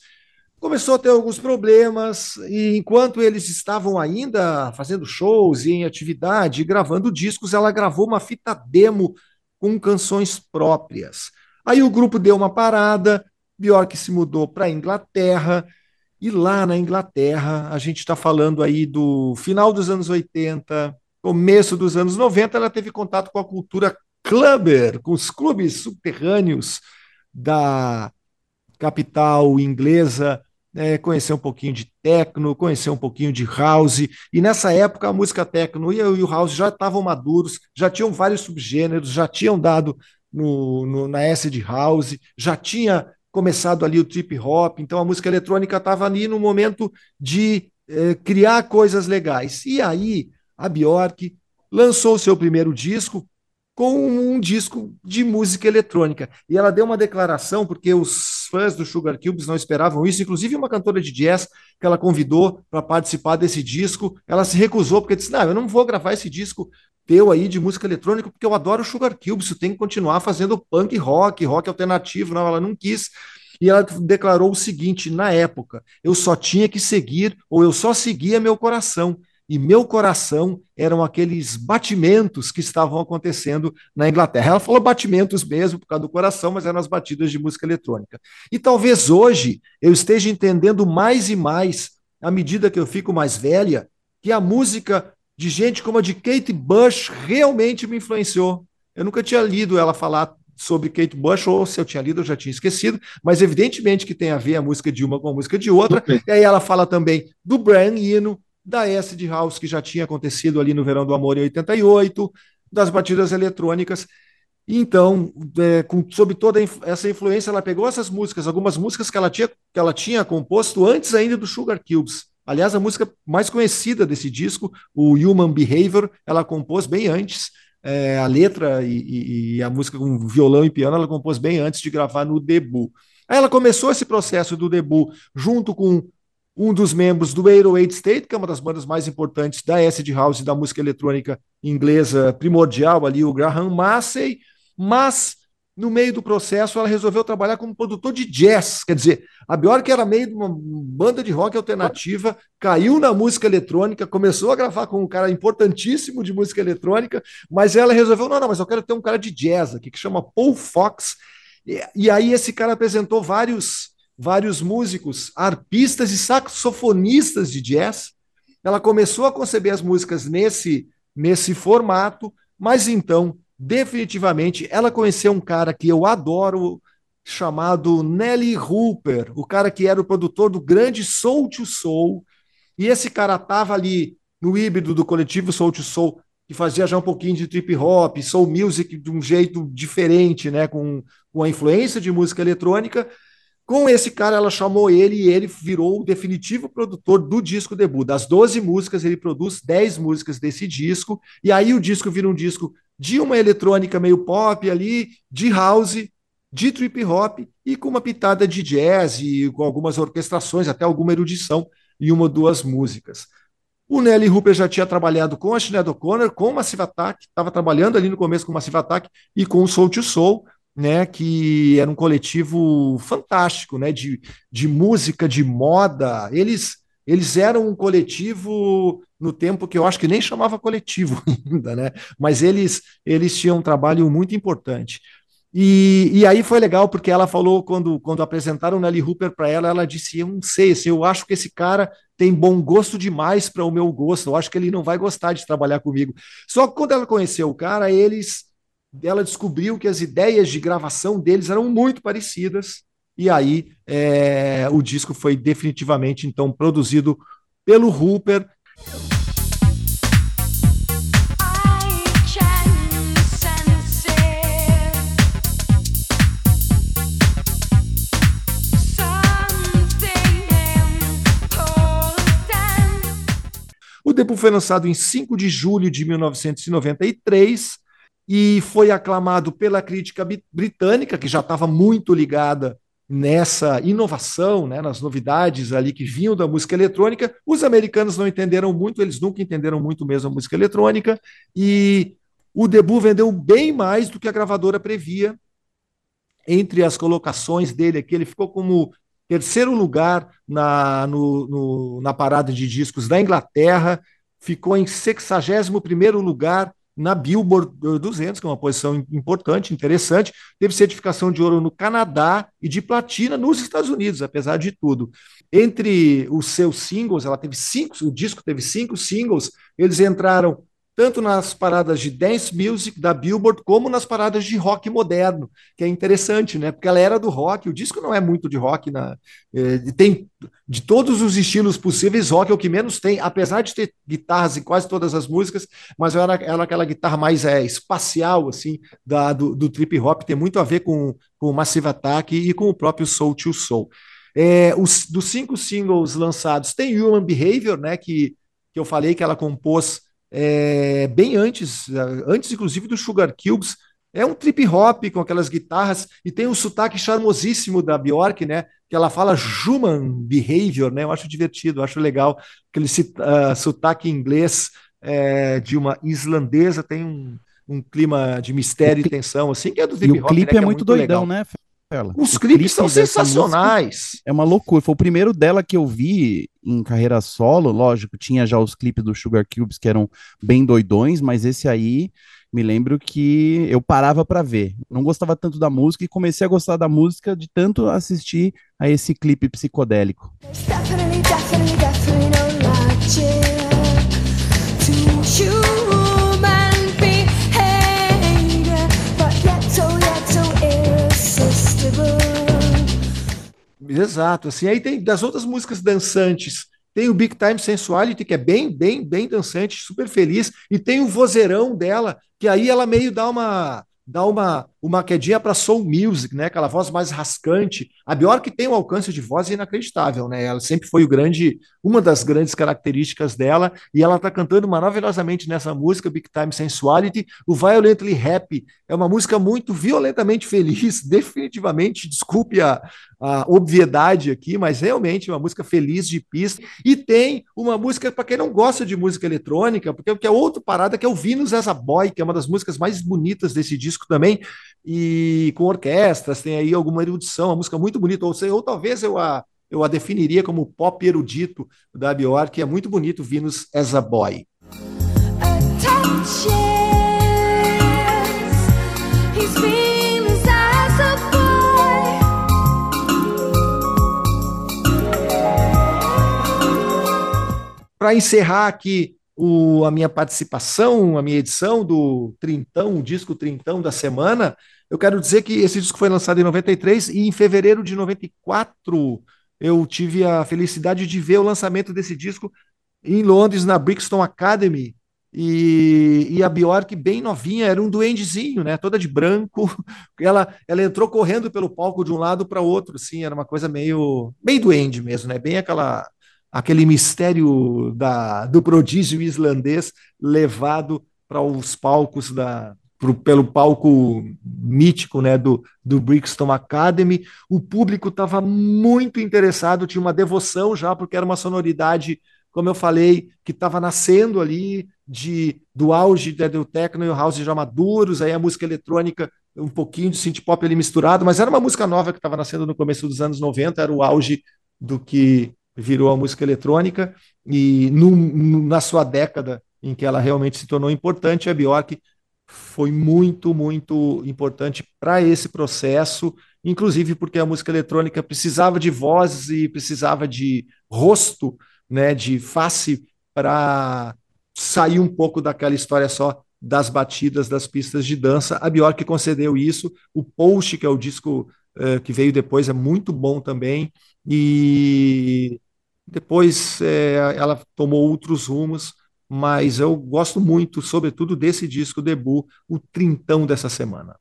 começou a ter alguns problemas e enquanto eles estavam ainda fazendo shows e em atividade, gravando discos, ela gravou uma fita demo com canções próprias. Aí o grupo deu uma parada, Bjork se mudou para a Inglaterra e lá na Inglaterra, a gente está falando aí do final dos anos 80, começo dos anos 90, ela teve contato com a cultura clubber, com os clubes subterrâneos da capital inglesa, né, conhecer um pouquinho de techno, conhecer um pouquinho de house. E nessa época a música techno e o house já estavam maduros, já tinham vários subgêneros, já tinham dado no, no, na house, já tinha começado ali o trip hop. Então a música eletrônica estava ali no momento de eh, criar coisas legais. E aí a Bjork lançou o seu primeiro disco com um disco de música eletrônica. E ela deu uma declaração, porque os fãs do Sugar Cubes não esperavam isso, inclusive uma cantora de jazz que ela convidou para participar desse disco, ela se recusou, porque disse: Não, eu não vou gravar esse disco teu aí de música eletrônica, porque eu adoro o Sugar Cubes, eu tenho que continuar fazendo punk rock, rock alternativo. Não, ela não quis. E ela declarou o seguinte: na época, eu só tinha que seguir, ou eu só seguia meu coração e meu coração eram aqueles batimentos que estavam acontecendo na Inglaterra. Ela falou batimentos mesmo por causa do coração, mas eram as batidas de música eletrônica. E talvez hoje eu esteja entendendo mais e mais, à medida que eu fico mais velha, que a música de gente como a de Kate Bush realmente me influenciou. Eu nunca tinha lido ela falar sobre Kate Bush, ou se eu tinha lido, eu já tinha esquecido, mas evidentemente que tem a ver a música de uma com a música de outra. E aí ela fala também do Brian Eno, da acid house que já tinha acontecido ali no Verão do Amor em 88, das batidas eletrônicas. Então, é, com, sob toda essa influência, ela pegou essas músicas, algumas músicas que ela tinha, que ela tinha composto antes ainda do Sugar Cubes. Aliás, a música mais conhecida desse disco, o Human Behavior, ela compôs bem antes. É, a letra e, e, a música com violão e piano, ela compôs bem antes de gravar no debut. Aí ela começou esse processo do debut junto com um dos membros do 808 State, que é uma das bandas mais importantes da acid house e da música eletrônica inglesa primordial ali, o Graham Massey, mas no meio do processo ela resolveu trabalhar como produtor de jazz, quer dizer, a Bjork era meio de uma banda de rock alternativa, caiu na música eletrônica, começou a gravar com um cara importantíssimo de música eletrônica, mas ela resolveu, não, não, mas eu quero ter um cara de jazz aqui, que chama Paul Fox, e, e aí esse cara apresentou vários vários músicos, arpistas e saxofonistas de jazz. Ela começou a conceber as músicas nesse, nesse formato, mas então, definitivamente, ela conheceu um cara que eu adoro, chamado Nelly Hooper, o cara que era o produtor do grande Soul to Soul. E esse cara estava ali no híbrido do coletivo Soul to Soul, que fazia já um pouquinho de trip hop, soul music de um jeito diferente, né, com, com a influência de música eletrônica, com esse cara, ela chamou ele e ele virou o definitivo produtor do disco debut. Das 12 músicas, ele produz 10 músicas desse disco, e aí o disco vira um disco de uma eletrônica meio pop ali, de house, de trip hop e com uma pitada de jazz e com algumas orquestrações, até alguma erudição em uma ou duas músicas. O Nelly Hooper já tinha trabalhado com a Sinead O'Connor, com o Massive Attack, estava trabalhando ali no começo com o Massive Attack e com o Soul to Soul, né, que era um coletivo fantástico, né, de, de música, de moda. Eles eles eram um coletivo no tempo que eu acho que nem chamava coletivo ainda, né? Mas eles eles tinham um trabalho muito importante. E, e aí foi legal porque ela falou quando quando apresentaram Nelly Hooper para ela, ela disse: "Eu não sei, assim, eu acho que esse cara tem bom gosto demais para o meu gosto. Eu acho que ele não vai gostar de trabalhar comigo". Só que quando ela conheceu o cara, eles ela descobriu que as ideias de gravação deles eram muito parecidas, e aí é, o disco foi definitivamente então produzido pelo Hooper. O debut foi lançado em 5 de julho de 1993 e foi aclamado pela crítica britânica, que já estava muito ligada nessa inovação, né, nas novidades ali que vinham da música eletrônica. Os americanos não entenderam muito, eles nunca entenderam muito mesmo a música eletrônica, e o debut vendeu bem mais do que a gravadora previa. Entre as colocações dele aqui, ele ficou como terceiro lugar na, no, no, na parada de discos da Inglaterra, ficou em 61 primeiro lugar na Billboard 200, que é uma posição importante, interessante. Teve certificação de ouro no Canadá e de platina nos Estados Unidos, apesar de tudo. Entre os seus singles, ela teve cinco, o disco teve cinco singles, eles entraram tanto nas paradas de dance music da Billboard, como nas paradas de rock moderno, que é interessante, né? Porque ela era do rock, o disco não é muito de rock, na, é, tem de todos os estilos possíveis, rock é o que menos tem, apesar de ter guitarras em quase todas as músicas, mas ela era aquela guitarra mais é, espacial, assim, da, do, do trip hop, tem muito a ver com, com o Massive Attack e com o próprio Soul to Soul. É, os, dos cinco singles lançados, tem Human Behavior, né, que, que eu falei que ela compôs é, bem antes, antes inclusive do Sugar Cubes. É um trip hop com aquelas guitarras e tem um sotaque charmosíssimo da Bjork, né? Que ela fala human behavior, né? Eu acho divertido, eu acho legal aquele uh, sotaque inglês é, de uma islandesa tem um, um clima de mistério e, tensão, assim, que é do trip hop. O clipe né, é, é, muito, doidão, legal. né? Os clipes são sensacionais. É uma loucura. Foi o primeiro dela que eu vi em carreira solo. Lógico, tinha já os clipes do Sugar Cubes que eram bem doidões, mas esse aí me lembro que eu parava para ver. Não gostava tanto da música e comecei a gostar da música de tanto assistir a esse clipe psicodélico. Definitely, definitely, definitely Exato, assim, aí tem das outras músicas dançantes, tem o Big Time Sensuality, que é bem, bem, bem dançante, super feliz, e tem o vozeirão dela, que aí ela meio dá uma dá uma, uma quedinha para soul music, né? Aquela voz mais rascante. A Bjork tem um alcance de voz inacreditável, né? Ela sempre foi o grande, uma das grandes características dela, e ela está cantando maravilhosamente nessa música Big Time Sensuality. O Violently Happy é uma música muito violentamente feliz, definitivamente. Desculpe a, a obviedade aqui, mas realmente uma música feliz de pista. E tem uma música para quem não gosta de música eletrônica, porque, que é outra parada que é o Venus as a Boy, que é uma das músicas mais bonitas desse disco também, e com orquestras, tem aí alguma erudição, uma música muito bonita, ou, seja, ou talvez eu a, eu a definiria como pop erudito da Bjork, que é muito bonito, Venus as a Boy. Attention. para encerrar aqui o, a minha participação, a minha edição do Trintão, o disco Trintão da semana, eu quero dizer que esse disco foi lançado em 93 e em fevereiro de 94 eu tive a felicidade de ver o lançamento desse disco em Londres, na Brixton Academy. E, e a Bjork, bem novinha, era um duendezinho, né? Toda de branco. Ela, ela entrou correndo pelo palco de um lado para outro, assim, era uma coisa meio, bem duende mesmo, né? Bem aquela aquele mistério da, do prodígio islandês levado para os palcos da pro, pelo palco mítico né, do, do Brixton Academy. O público estava muito interessado, tinha uma devoção já, porque era uma sonoridade como eu falei, que estava nascendo ali de do auge do techno e o house já maduros, aí a música eletrônica, um pouquinho de synth pop ali misturado, mas era uma música nova que estava nascendo no começo dos anos 90, era o auge do que virou a música eletrônica, e no, no, na sua década em que ela realmente se tornou importante, a Bjork foi muito, muito importante para esse processo, inclusive porque a música eletrônica precisava de voz e precisava de rosto, né, de face para sair um pouco daquela história só das batidas das pistas de dança. A Bjork concedeu isso. O Post, que é o disco uh, que veio depois, é muito bom também. E depois é, ela tomou outros rumos mas eu gosto muito, sobretudo, desse disco debut, o Trintão dessa semana.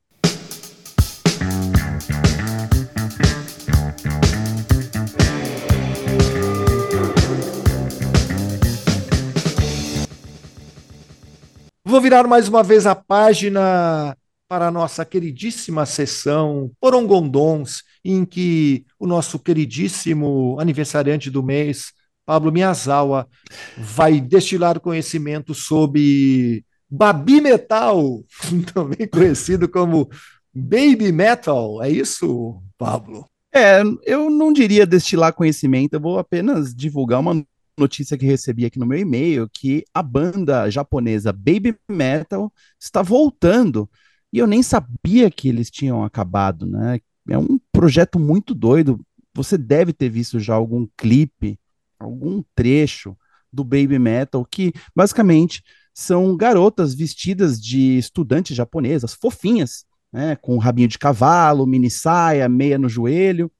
Vou virar mais uma vez a página para a nossa queridíssima sessão Porongondons, em que o nosso queridíssimo aniversariante do mês, Pablo Miyazawa vai destilar conhecimento sobre Babi Metal, também conhecido como Baby Metal. É isso, Pablo? É, eu não diria destilar conhecimento, eu vou apenas divulgar uma notícia que recebi aqui no meu e-mail que a banda japonesa Baby Metal está voltando. E eu nem sabia que eles tinham acabado, né? É um projeto muito doido. Você deve ter visto já algum clipe algum trecho do Baby Metal, que basicamente são garotas vestidas de estudantes japonesas, fofinhas, né, com rabinho de cavalo, mini saia, meia no joelho,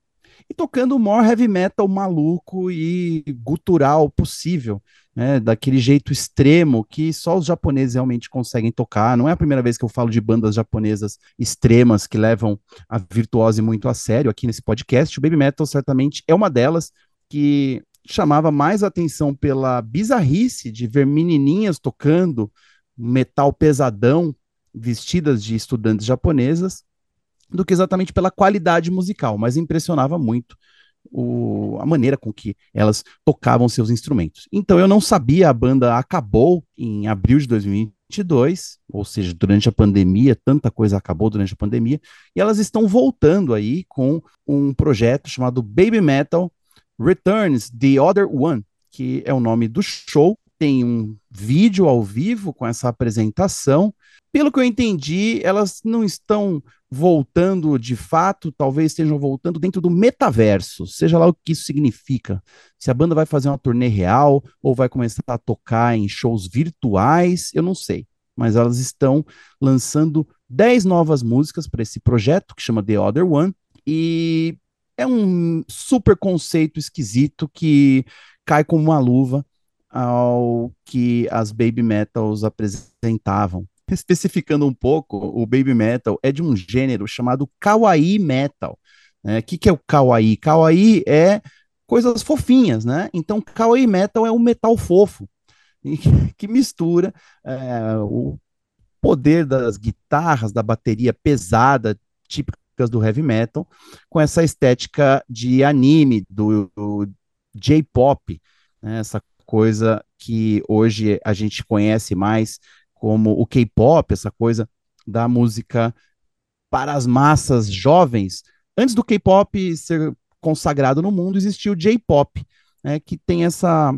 e tocando o maior heavy metal maluco e gutural possível, né, daquele jeito extremo que só os japoneses realmente conseguem tocar. Não é a primeira vez que eu falo de bandas japonesas extremas que levam a virtuose muito a sério aqui nesse podcast. O Baby Metal certamente é uma delas que chamava mais atenção pela bizarrice de ver menininhas tocando metal pesadão, vestidas de estudantes japonesas, do que exatamente pela qualidade musical, mas impressionava muito o, a maneira com que elas tocavam seus instrumentos. Então eu não sabia, a banda acabou em abril de 2022, ou seja, durante a pandemia, tanta coisa acabou durante a pandemia, e elas estão voltando aí com um projeto chamado Baby Metal Returns The Other One, que é o nome do show. Tem um vídeo ao vivo com essa apresentação. Pelo que eu entendi, elas não estão voltando de fato, talvez estejam voltando dentro do metaverso, seja lá o que isso significa. Se a banda vai fazer uma turnê real ou vai começar a tocar em shows virtuais, eu não sei. Mas elas estão lançando 10 novas músicas para esse projeto que chama The Other One. E é um super conceito esquisito que cai como uma luva ao que as baby metals apresentavam. Especificando um pouco, o baby metal é de um gênero chamado kawaii metal. O né? que, que é o kawaii? Kawaii é coisas fofinhas, né? Então, kawaii metal é um metal fofo que mistura é, o poder das guitarras, da bateria pesada, típica do heavy metal, com essa estética de anime, do, do J-pop, né, essa coisa que hoje a gente conhece mais como o K-pop, essa coisa da música para as massas jovens. Antes do K-pop ser consagrado no mundo, existiu o J-pop, né, que tem essa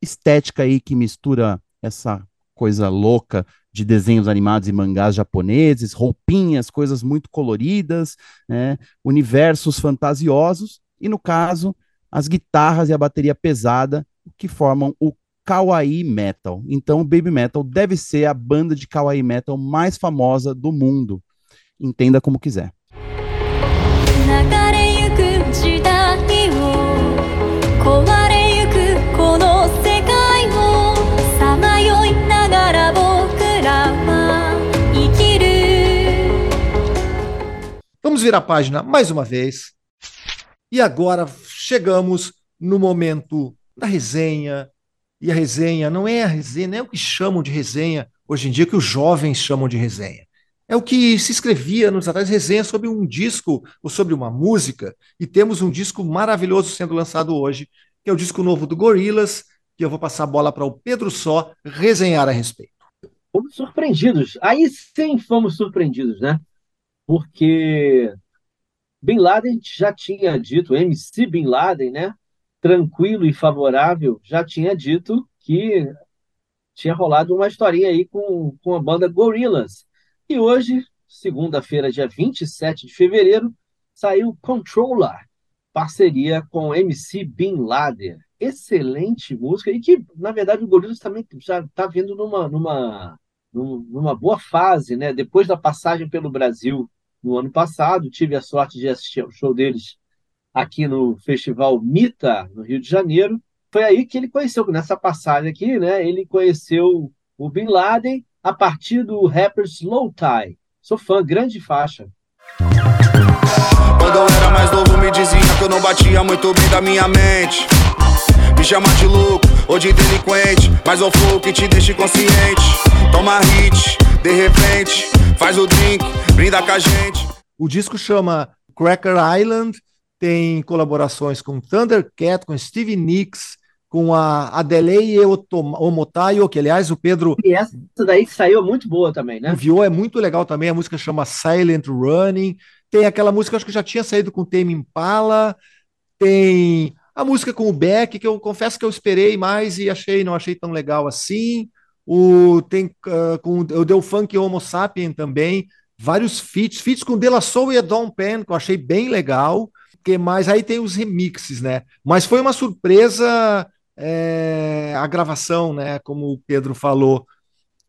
estética aí que mistura essa coisa louca de desenhos animados e mangás japoneses, roupinhas, coisas muito coloridas, né, universos fantasiosos, e no caso, as guitarras e a bateria pesada que formam o Kawaii Metal. Então, Baby Metal deve ser a banda de Kawaii Metal mais famosa do mundo. Entenda como quiser. Vamos virar a página mais uma vez. E agora chegamos no momento da resenha. E a resenha não é a resenha, não é o que chamam de resenha hoje em dia, que os jovens chamam de resenha. É o que se escrevia nos atrás, resenha sobre um disco ou sobre uma música. E temos um disco maravilhoso sendo lançado hoje, que é o disco novo do Gorillaz, que eu vou passar a bola para o Pedro Só resenhar a respeito. Fomos surpreendidos. Aí sim fomos surpreendidos, né? Porque Bin Laden já tinha dito, MC Bin Laden, né? Tranquilo e favorável, já tinha dito que tinha rolado uma historinha aí com, com a banda Gorillaz. E hoje, segunda-feira, dia 27 de fevereiro, saiu Controller, parceria com MC Bin Laden. Excelente música, e que, na verdade, o Gorillaz também já está vindo numa, numa, numa boa fase, né? Depois da passagem pelo Brasil no ano passado, tive a sorte de assistir ao show deles aqui no Festival Mita, no Rio de Janeiro. Foi aí que ele conheceu, nessa passagem aqui, né? Ele conheceu o Bin Laden a partir do rapper Slow Tie. Sou fã, grande faixa. Quando eu era mais novo, me dizia que eu não batia muito bem da minha mente. Me chama de louco ou de delinquente, mas o flow que te deixa consciente. Toma hit, de repente, faz o drink, brinda com a gente. O disco chama Cracker Island, tem colaborações com Thundercat, com Stevie Nicks, com a Adelaide Omotayo, que aliás o Pedro. E essa daí que saiu muito boa também, né? Enviou, é muito legal também. A música chama Silent Running. Tem aquela música, acho que já tinha saído com o Tame Impala. Tem a música com o Beck, que eu confesso que eu esperei mais e achei, não achei tão legal assim. O, tem uh, com o Deu Funk Homo Sapien também. Vários feats, feats com De La Soul e a Don Pen, que eu achei bem legal. Que mais aí tem os remixes, né? Mas foi uma surpresa é, a gravação, né? Como o Pedro falou,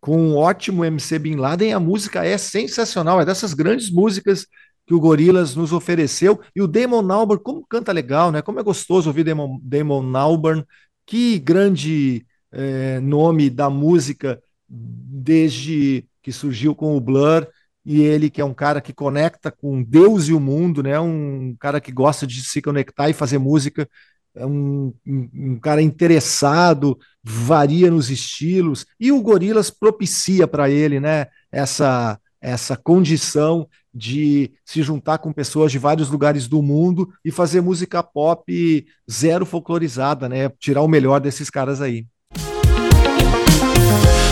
com um ótimo MC Bin Laden, a música é sensacional, é dessas grandes músicas que o Gorilas nos ofereceu. E o Damon Albarn, como canta legal, né? Como é gostoso ouvir Damon, Damon Albarn, que grande é, nome da música desde que surgiu com o Blur. E ele, que é um cara que conecta com Deus e o mundo, né? Um cara que gosta de se conectar e fazer música é um, um, um, cara interessado, varia nos estilos, e o Gorilas propicia para ele né, essa, essa condição de se juntar com pessoas de vários lugares do mundo e fazer música pop zero folclorizada, né? Tirar o melhor desses caras aí.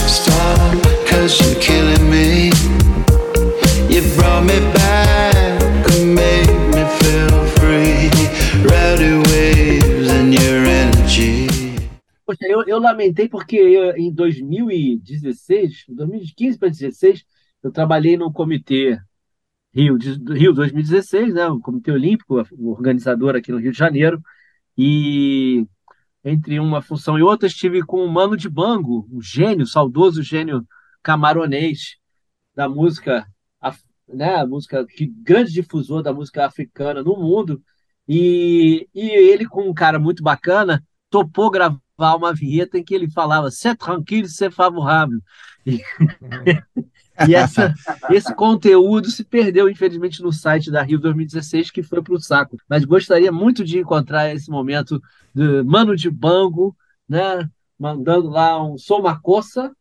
Stop, Poxa, eu, eu lamentei porque eu, em 2016, 2015 para 2016, eu trabalhei no comitê Rio, Rio 2016, né, o Comitê Olímpico, o organizador aqui no Rio de Janeiro, e entre uma função e outra estive com o Mano de Bango, um gênio, saudoso gênio camaronês da música, né, a música que grande difusor da música africana no mundo, e, e ele com um cara muito bacana topou gravar uma vinheta em que ele falava "C'est tranquille, c'est favorable". E, E essa, esse conteúdo se perdeu, infelizmente, no site da Rio 2016, que foi para o saco. Mas gostaria muito de encontrar esse momento de Mano de Bango, né? mandando lá um Sou uma Coça,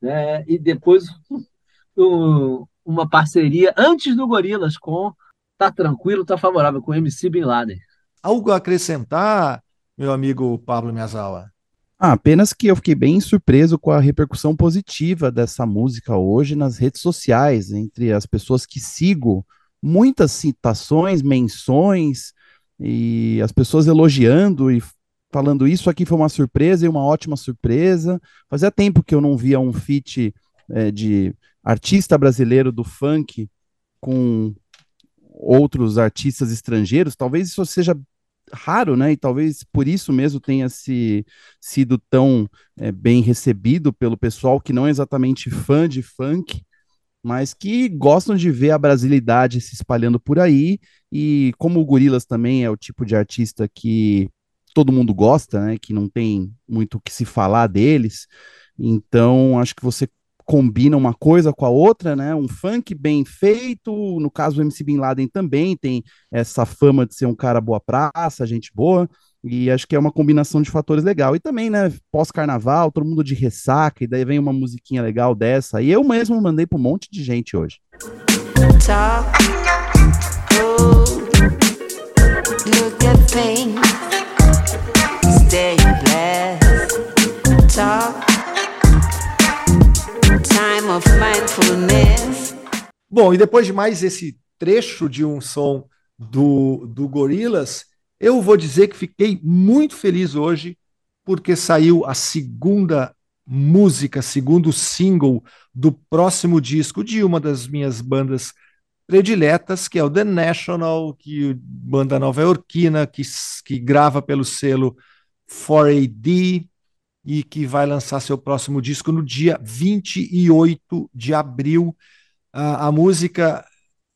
né? e depois um, uma parceria antes do Gorilas com Tá Tranquilo, Tá Favorável, com MC Bin Laden. Algo a acrescentar, meu amigo Pablo Miyazawa? Ah, apenas que eu fiquei bem surpreso com a repercussão positiva dessa música hoje nas redes sociais, entre as pessoas que sigo, muitas citações, menções, e as pessoas elogiando e falando isso aqui foi uma surpresa e uma ótima surpresa. Fazia tempo que eu não via um feat é, de artista brasileiro do funk com outros artistas estrangeiros. Talvez isso seja raro, né? E talvez por isso mesmo tenha se, sido tão é, bem recebido pelo pessoal que não é exatamente fã de funk, mas que gostam de ver a brasilidade se espalhando por aí. E como o Gorilas também é o tipo de artista que todo mundo gosta, né? Que não tem muito o que se falar deles. Então, acho que você combina uma coisa com a outra, né? Um funk bem feito, no caso do MC Bin Laden também tem essa fama de ser um cara boa praça, gente boa, e acho que é uma combinação de fatores legal. E também, né, pós-carnaval, todo mundo de ressaca, e daí vem uma musiquinha legal dessa. E eu mesmo mandei para um monte de gente hoje. Talk. Bom, e depois de mais esse trecho de um som do, do Gorillaz, eu vou dizer que fiquei muito feliz hoje porque saiu a segunda música, segundo single do próximo disco de uma das minhas bandas prediletas, que é o The National, que banda nova-iorquina, que, que grava pelo selo 4AD, e que vai lançar seu próximo disco no dia 28 de abril. A, a música,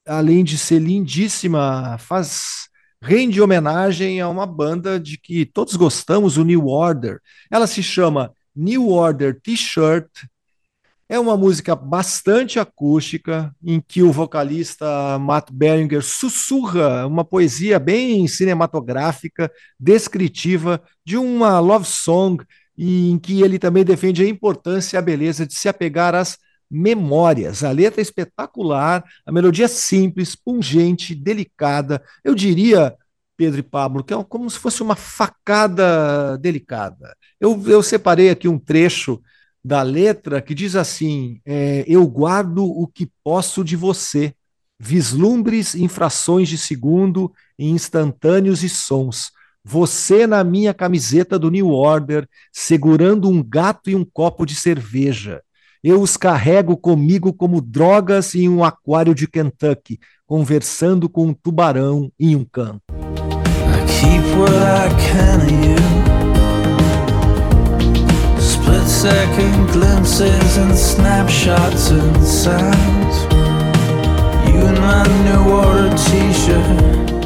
além de ser lindíssima, faz rende homenagem a uma banda de que todos gostamos, o New Order. Ela se chama New Order T-Shirt. É uma música bastante acústica, em que o vocalista Matt Berringer sussurra uma poesia bem cinematográfica, descritiva de uma love song, e em que ele também defende a importância e a beleza de se apegar às memórias. A letra é espetacular, a melodia é simples, pungente, delicada. Eu diria, Pedro e Pablo, que é como se fosse uma facada delicada. Eu, eu separei aqui um trecho da letra que diz assim: é, Eu guardo o que posso de você, vislumbres em frações de segundo, instantâneos e sons. Você na minha camiseta do New Order, segurando um gato e um copo de cerveja. Eu os carrego comigo como drogas em um aquário de Kentucky, conversando com um tubarão em um. Split second glimpses and snapshots and sounds. You and my new order t-shirt.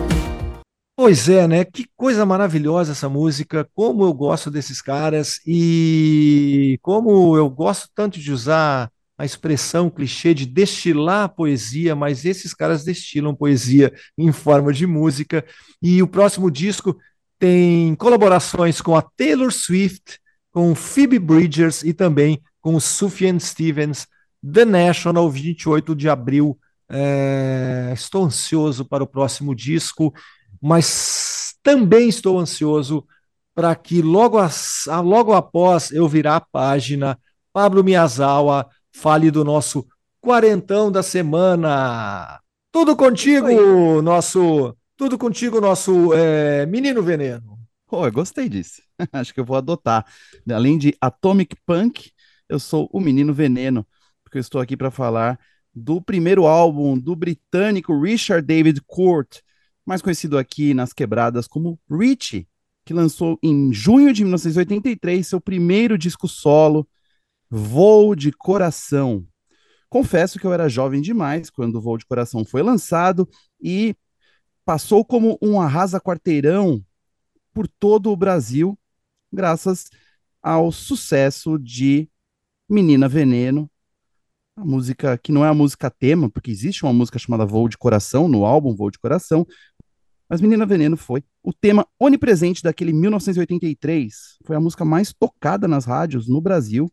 Pois é, né? Que coisa maravilhosa essa música, como eu gosto desses caras e como eu gosto tanto de usar a expressão clichê de destilar poesia, mas esses caras destilam poesia em forma de música. E o próximo disco tem colaborações com a Taylor Swift, com Phoebe Bridgers e também com o Sufjan Stevens, The National, 28 de abril. É... Estou ansioso para o próximo disco mas também estou ansioso para que logo, as, logo após eu virar a página, Pablo Miyazawa fale do nosso quarentão da semana. Tudo contigo, nosso. Tudo contigo, nosso é, menino veneno. Oh, eu gostei disso. Acho que eu vou adotar. Além de Atomic Punk, eu sou o menino veneno, porque eu estou aqui para falar do primeiro álbum do britânico Richard David Court, mais conhecido aqui nas quebradas como Richie, que lançou em junho de 1983 seu primeiro disco solo, Voo de Coração. Confesso que eu era jovem demais quando o Voo de Coração foi lançado e passou como um arrasa-quarteirão por todo o Brasil, graças ao sucesso de Menina Veneno, a música que não é a música tema, porque existe uma música chamada Voo de Coração no álbum Voo de Coração, mas Menina Veneno foi o tema onipresente daquele 1983. Foi a música mais tocada nas rádios no Brasil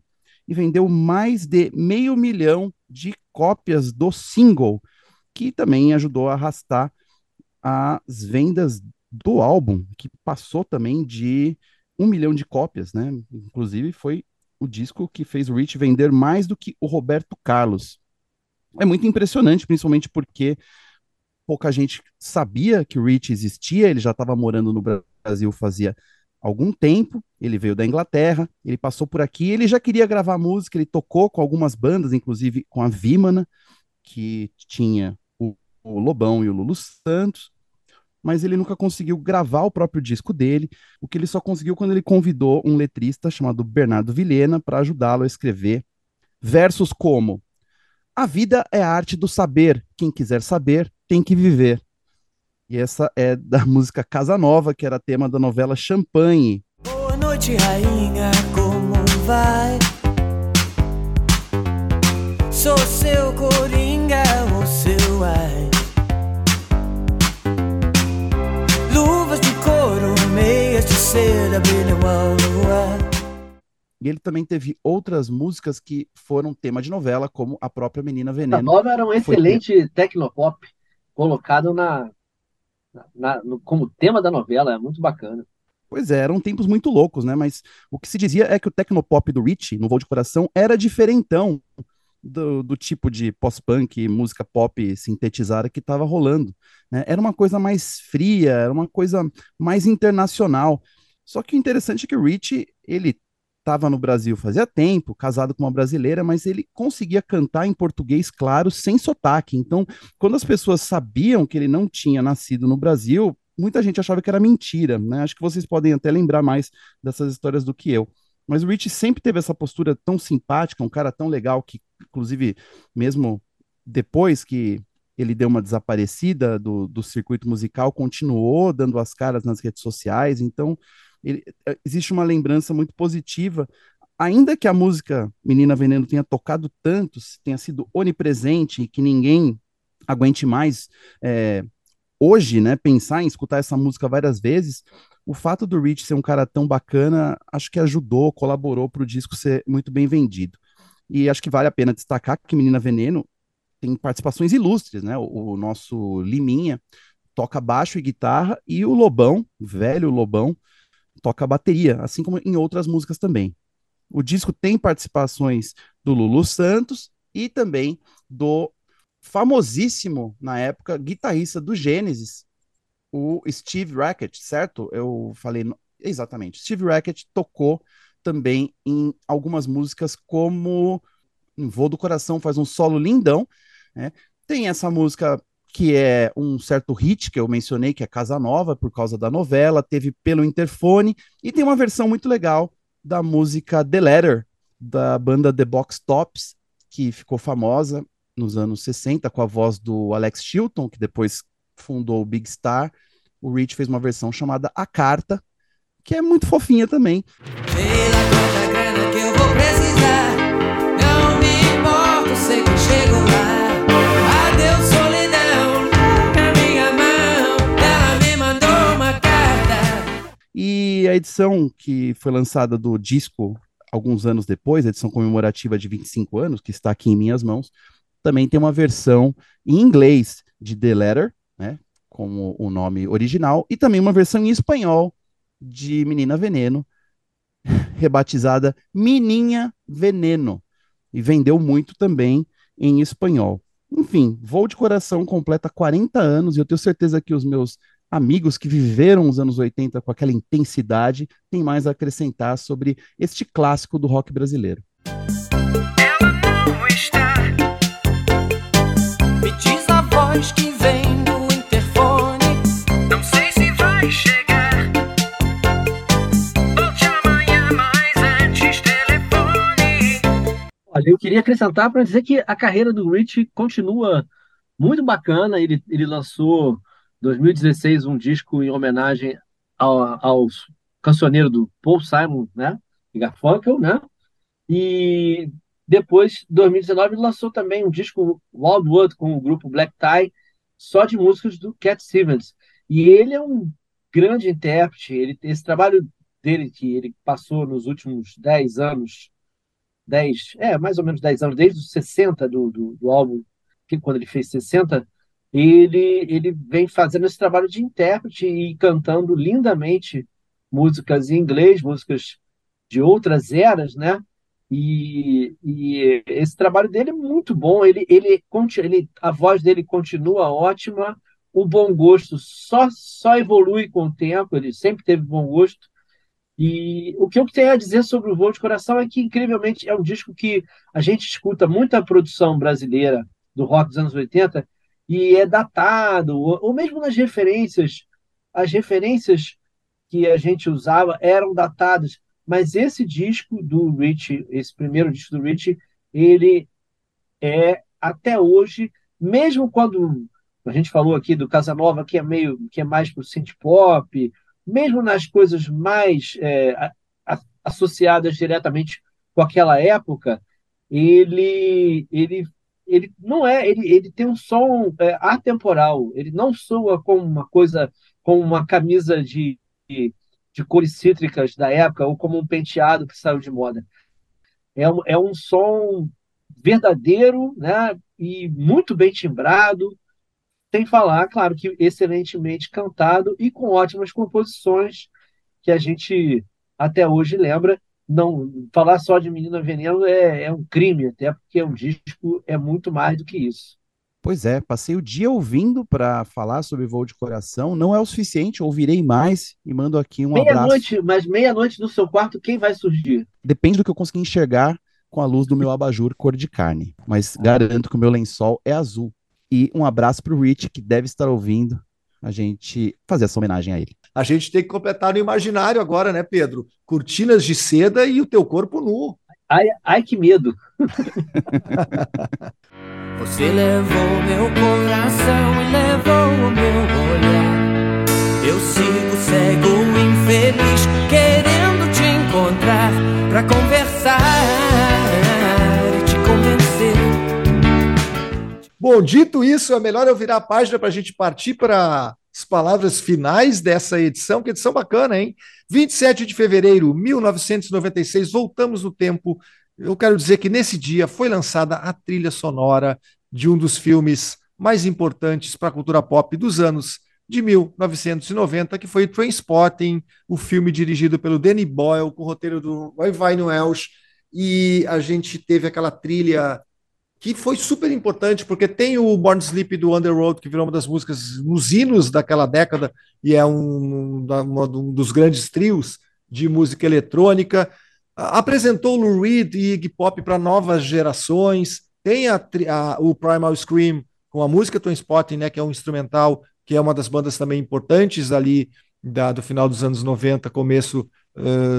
e vendeu mais de meio milhão de cópias do single, que também ajudou a arrastar as vendas do álbum, que passou também de um milhão de cópias, né? Inclusive foi o disco que fez o Rich vender mais do que o Roberto Carlos. É muito impressionante, principalmente porque pouca gente sabia que o Rich existia, ele já estava morando no Brasil fazia algum tempo, ele veio da Inglaterra, ele passou por aqui, ele já queria gravar música, ele tocou com algumas bandas, inclusive com a Vimana, que tinha o, o Lobão e o Lulu Santos, mas ele nunca conseguiu gravar o próprio disco dele, o que ele só conseguiu quando ele convidou um letrista chamado Bernardo Vilhena para ajudá-lo a escrever versos como A vida é a arte do saber, quem quiser saber, tem que viver. E essa é da música Casa Nova, que era tema da novela Champagne. Boa noite, rainha, como vai? Sou seu coringa, o seu ai. Luvas de couro, meias de seda, brilham ao luar. E ele também teve outras músicas que foram tema de novela, como a própria Menina Veneno. A nova era um excelente Foi... tecnopop colocado na, na, no, como tema da novela, é muito bacana. Pois é, eram tempos muito loucos, né? Mas o que se dizia é que o tecnopop do Rich, no Voo de Coração, era diferentão. do, do tipo de pós-punk, música pop sintetizada que estava rolando. Né? Era uma coisa mais fria, era uma coisa mais internacional. Só que o interessante é que o Rich, ele estava no Brasil fazia tempo, casado com uma brasileira, mas ele conseguia cantar em português claro, sem sotaque. Então, quando as pessoas sabiam que ele não tinha nascido no Brasil, muita gente achava que era mentira, né? Acho que vocês podem até lembrar mais dessas histórias do que eu. Mas o Rich sempre teve essa postura tão simpática, um cara tão legal que, inclusive, mesmo depois que ele deu uma desaparecida do, do circuito musical, continuou dando as caras nas redes sociais. Então, ele, é, existe uma lembrança muito positiva, ainda que a música Menina Veneno tenha tocado tanto, tenha sido onipresente e que ninguém aguente mais é, hoje, né, pensar em escutar essa música várias vezes, o fato do Rich ser um cara tão bacana, acho que ajudou, colaborou para o disco ser muito bem vendido. E acho que vale a pena destacar que Menina Veneno tem participações ilustres, né? O, o nosso Liminha toca baixo e guitarra e o Lobão, velho Lobão, toca bateria, assim como em outras músicas também. O disco tem participações do Lulu Santos e também do famosíssimo, na época, guitarrista do Gênesis, o Steve Rackett, certo? Eu falei exatamente. Steve Rackett tocou também em algumas músicas como Voo do Coração, faz um solo lindão, né? Tem essa música que é um certo hit que eu mencionei, que é Casa Nova, por causa da novela, teve pelo interfone, e tem uma versão muito legal da música The Letter, da banda The Box Tops, que ficou famosa nos anos 60 com a voz do Alex Chilton, que depois fundou o Big Star. O Rich fez uma versão chamada A Carta, que é muito fofinha também. Pela grana que eu vou precisar, não me importo, sei que a edição que foi lançada do disco alguns anos depois, a edição comemorativa de 25 anos, que está aqui em minhas mãos, também tem uma versão em inglês de The Letter, né, como o nome original, e também uma versão em espanhol de Menina Veneno, rebatizada Meninha Veneno, e vendeu muito também em espanhol. Enfim, Voo de Coração completa 40 anos e eu tenho certeza que os meus amigos que viveram os anos 80 com aquela intensidade têm mais a acrescentar sobre este clássico do rock brasileiro. voz que vem do interfone. Não sei se vai chegar. Volte amanhã, mas antes telefone. Olha, eu queria acrescentar para dizer que a carreira do Rich continua muito bacana. Ele, ele lançou 2016 um disco em homenagem ao, ao cancioneiro do Paul Simon, né? Garfunkel, né? E depois, em 2019, ele lançou também um disco Wildwood com o grupo Black Tie, só de músicas do Cat Stevens. E ele é um grande intérprete. Ele, esse trabalho dele, que ele passou nos últimos 10 anos, 10, é, mais ou menos 10 anos, desde os 60 do, do, do álbum, que quando ele fez 60, ele, ele vem fazendo esse trabalho de intérprete e cantando lindamente músicas em inglês, músicas de outras eras, né? E, e, esse trabalho dele é muito bom. Ele, ele, ele, a voz dele continua ótima. O bom gosto só, só evolui com o tempo. Ele sempre teve bom gosto. E o que eu tenho a dizer sobre o Voo de Coração é que, incrivelmente, é um disco que a gente escuta muita produção brasileira do rock dos anos 80 e é datado, ou, ou mesmo nas referências, as referências que a gente usava eram datadas. Mas esse disco do Rich, esse primeiro disco do Rich, ele é até hoje, mesmo quando a gente falou aqui do Casanova, que é meio que é mais para o synth pop, mesmo nas coisas mais é, a, associadas diretamente com aquela época, ele ele ele não é ele, ele tem um som é, atemporal ele não soa como uma coisa como uma camisa de, de de cores cítricas da época ou como um penteado que saiu de moda. É um, é um som verdadeiro né, e muito bem timbrado, sem falar, claro, que excelentemente cantado e com ótimas composições que a gente até hoje lembra. Não falar só de Menina Veneno é, é um crime, até porque o disco é muito mais do que isso. Pois é, passei o dia ouvindo para falar sobre voo de coração. Não é o suficiente, ouvirei mais e mando aqui um meia abraço. Noite, mas meia-noite no seu quarto, quem vai surgir? Depende do que eu conseguir enxergar com a luz do meu abajur cor de carne. Mas garanto que o meu lençol é azul. E um abraço para o Rich, que deve estar ouvindo a gente fazer essa homenagem a ele. A gente tem que completar no imaginário agora, né, Pedro? Cortinas de seda e o teu corpo nu. Ai, ai que medo! Você levou meu coração e levou o meu olhar. Eu sigo cego, infeliz, querendo te encontrar pra conversar e te convencer. Bom, dito isso, é melhor eu virar a página para a gente partir para as palavras finais dessa edição, que edição bacana, hein? 27 de fevereiro de 1996, voltamos no tempo eu quero dizer que nesse dia foi lançada a trilha sonora de um dos filmes mais importantes para a cultura pop dos anos de 1990, que foi Trainspotting, o filme dirigido pelo Danny Boyle, com o roteiro do Vai Welsh, e a gente teve aquela trilha que foi super importante, porque tem o Born Sleep do Underworld, que virou uma das músicas nos hinos daquela década, e é um, um, um dos grandes trios de música eletrônica apresentou Lou Reed e Iggy Pop para novas gerações. Tem a, a, o Primal Scream com a música Spotting, né, que é um instrumental, que é uma das bandas também importantes ali da, do final dos anos 90, começo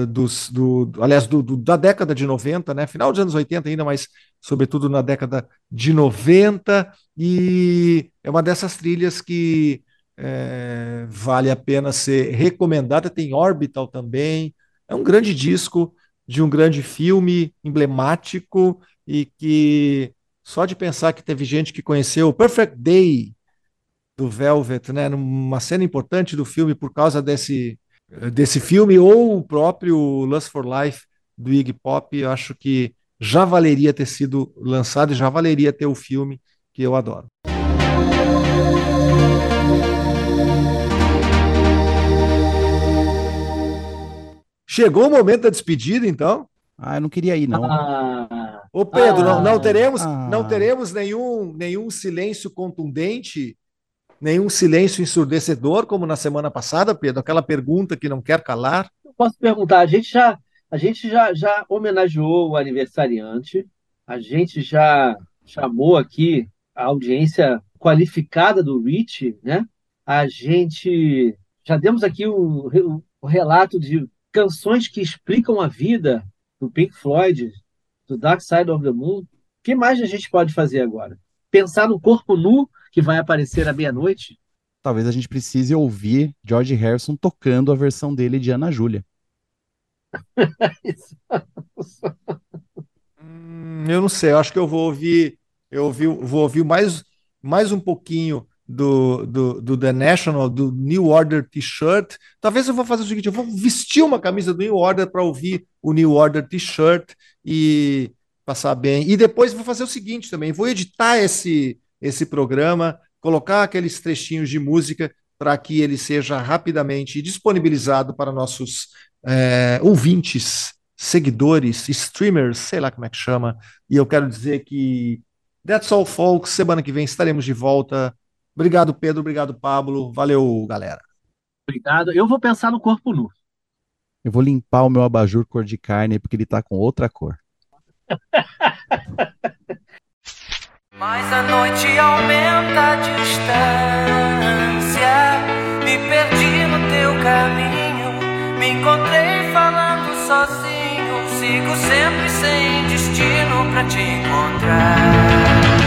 dos, do, aliás, do, do, da década de 90, né, final dos anos 80 ainda, mas sobretudo na década de 90, e é uma dessas trilhas que é, vale a pena ser recomendada. Tem Orbital também, é um grande disco de um grande filme emblemático e que só de pensar que teve gente que conheceu Perfect Day do Velvet, né, numa cena importante do filme por causa desse desse filme ou o próprio Lust for Life do Iggy Pop, eu acho que já valeria ter sido lançado e já valeria ter o filme que eu adoro. Chegou o momento da despedida, então? Ah, eu não queria ir, não. Ah, Ô, Pedro, ah, não, não, teremos, ah, não teremos nenhum, nenhum silêncio contundente, nenhum silêncio ensurdecedor, como na semana passada, Pedro? Aquela pergunta que não quer calar? Eu posso perguntar, a gente já, a gente já, já homenageou o aniversariante, a gente já chamou aqui a audiência qualificada do Rich, né? A gente já demos aqui o, o, relato de canções que explicam a vida do Pink Floyd, do Dark Side of the Moon. O que mais a gente pode fazer agora? Pensar no corpo nu que vai aparecer à meia-noite? Talvez a gente precise ouvir George Harrison tocando a versão dele de Ana Júlia. hum, eu não sei, eu acho que eu vou ouvir, eu ouvi, vou ouvir mais, mais um pouquinho do, do, do The National, do New Order T-shirt. Talvez eu vou fazer o seguinte: eu vou vestir uma camisa do New Order para ouvir o New Order T-shirt e passar bem. E depois vou fazer o seguinte também: vou editar esse, esse programa, colocar aqueles trechinhos de música para que ele seja rapidamente disponibilizado para nossos é, ouvintes, seguidores, streamers, sei lá como é que chama. E eu quero dizer que That's all, folks. Semana que vem estaremos de volta Obrigado, Pedro. Obrigado, Pablo. Valeu, galera. Obrigado. Eu vou pensar no corpo nu. Eu vou limpar o meu abajur cor de carne porque ele tá com outra cor. Mas a noite aumenta a distância. Me perdi no teu caminho. Me encontrei falando sozinho. Sigo sempre sem destino pra te encontrar.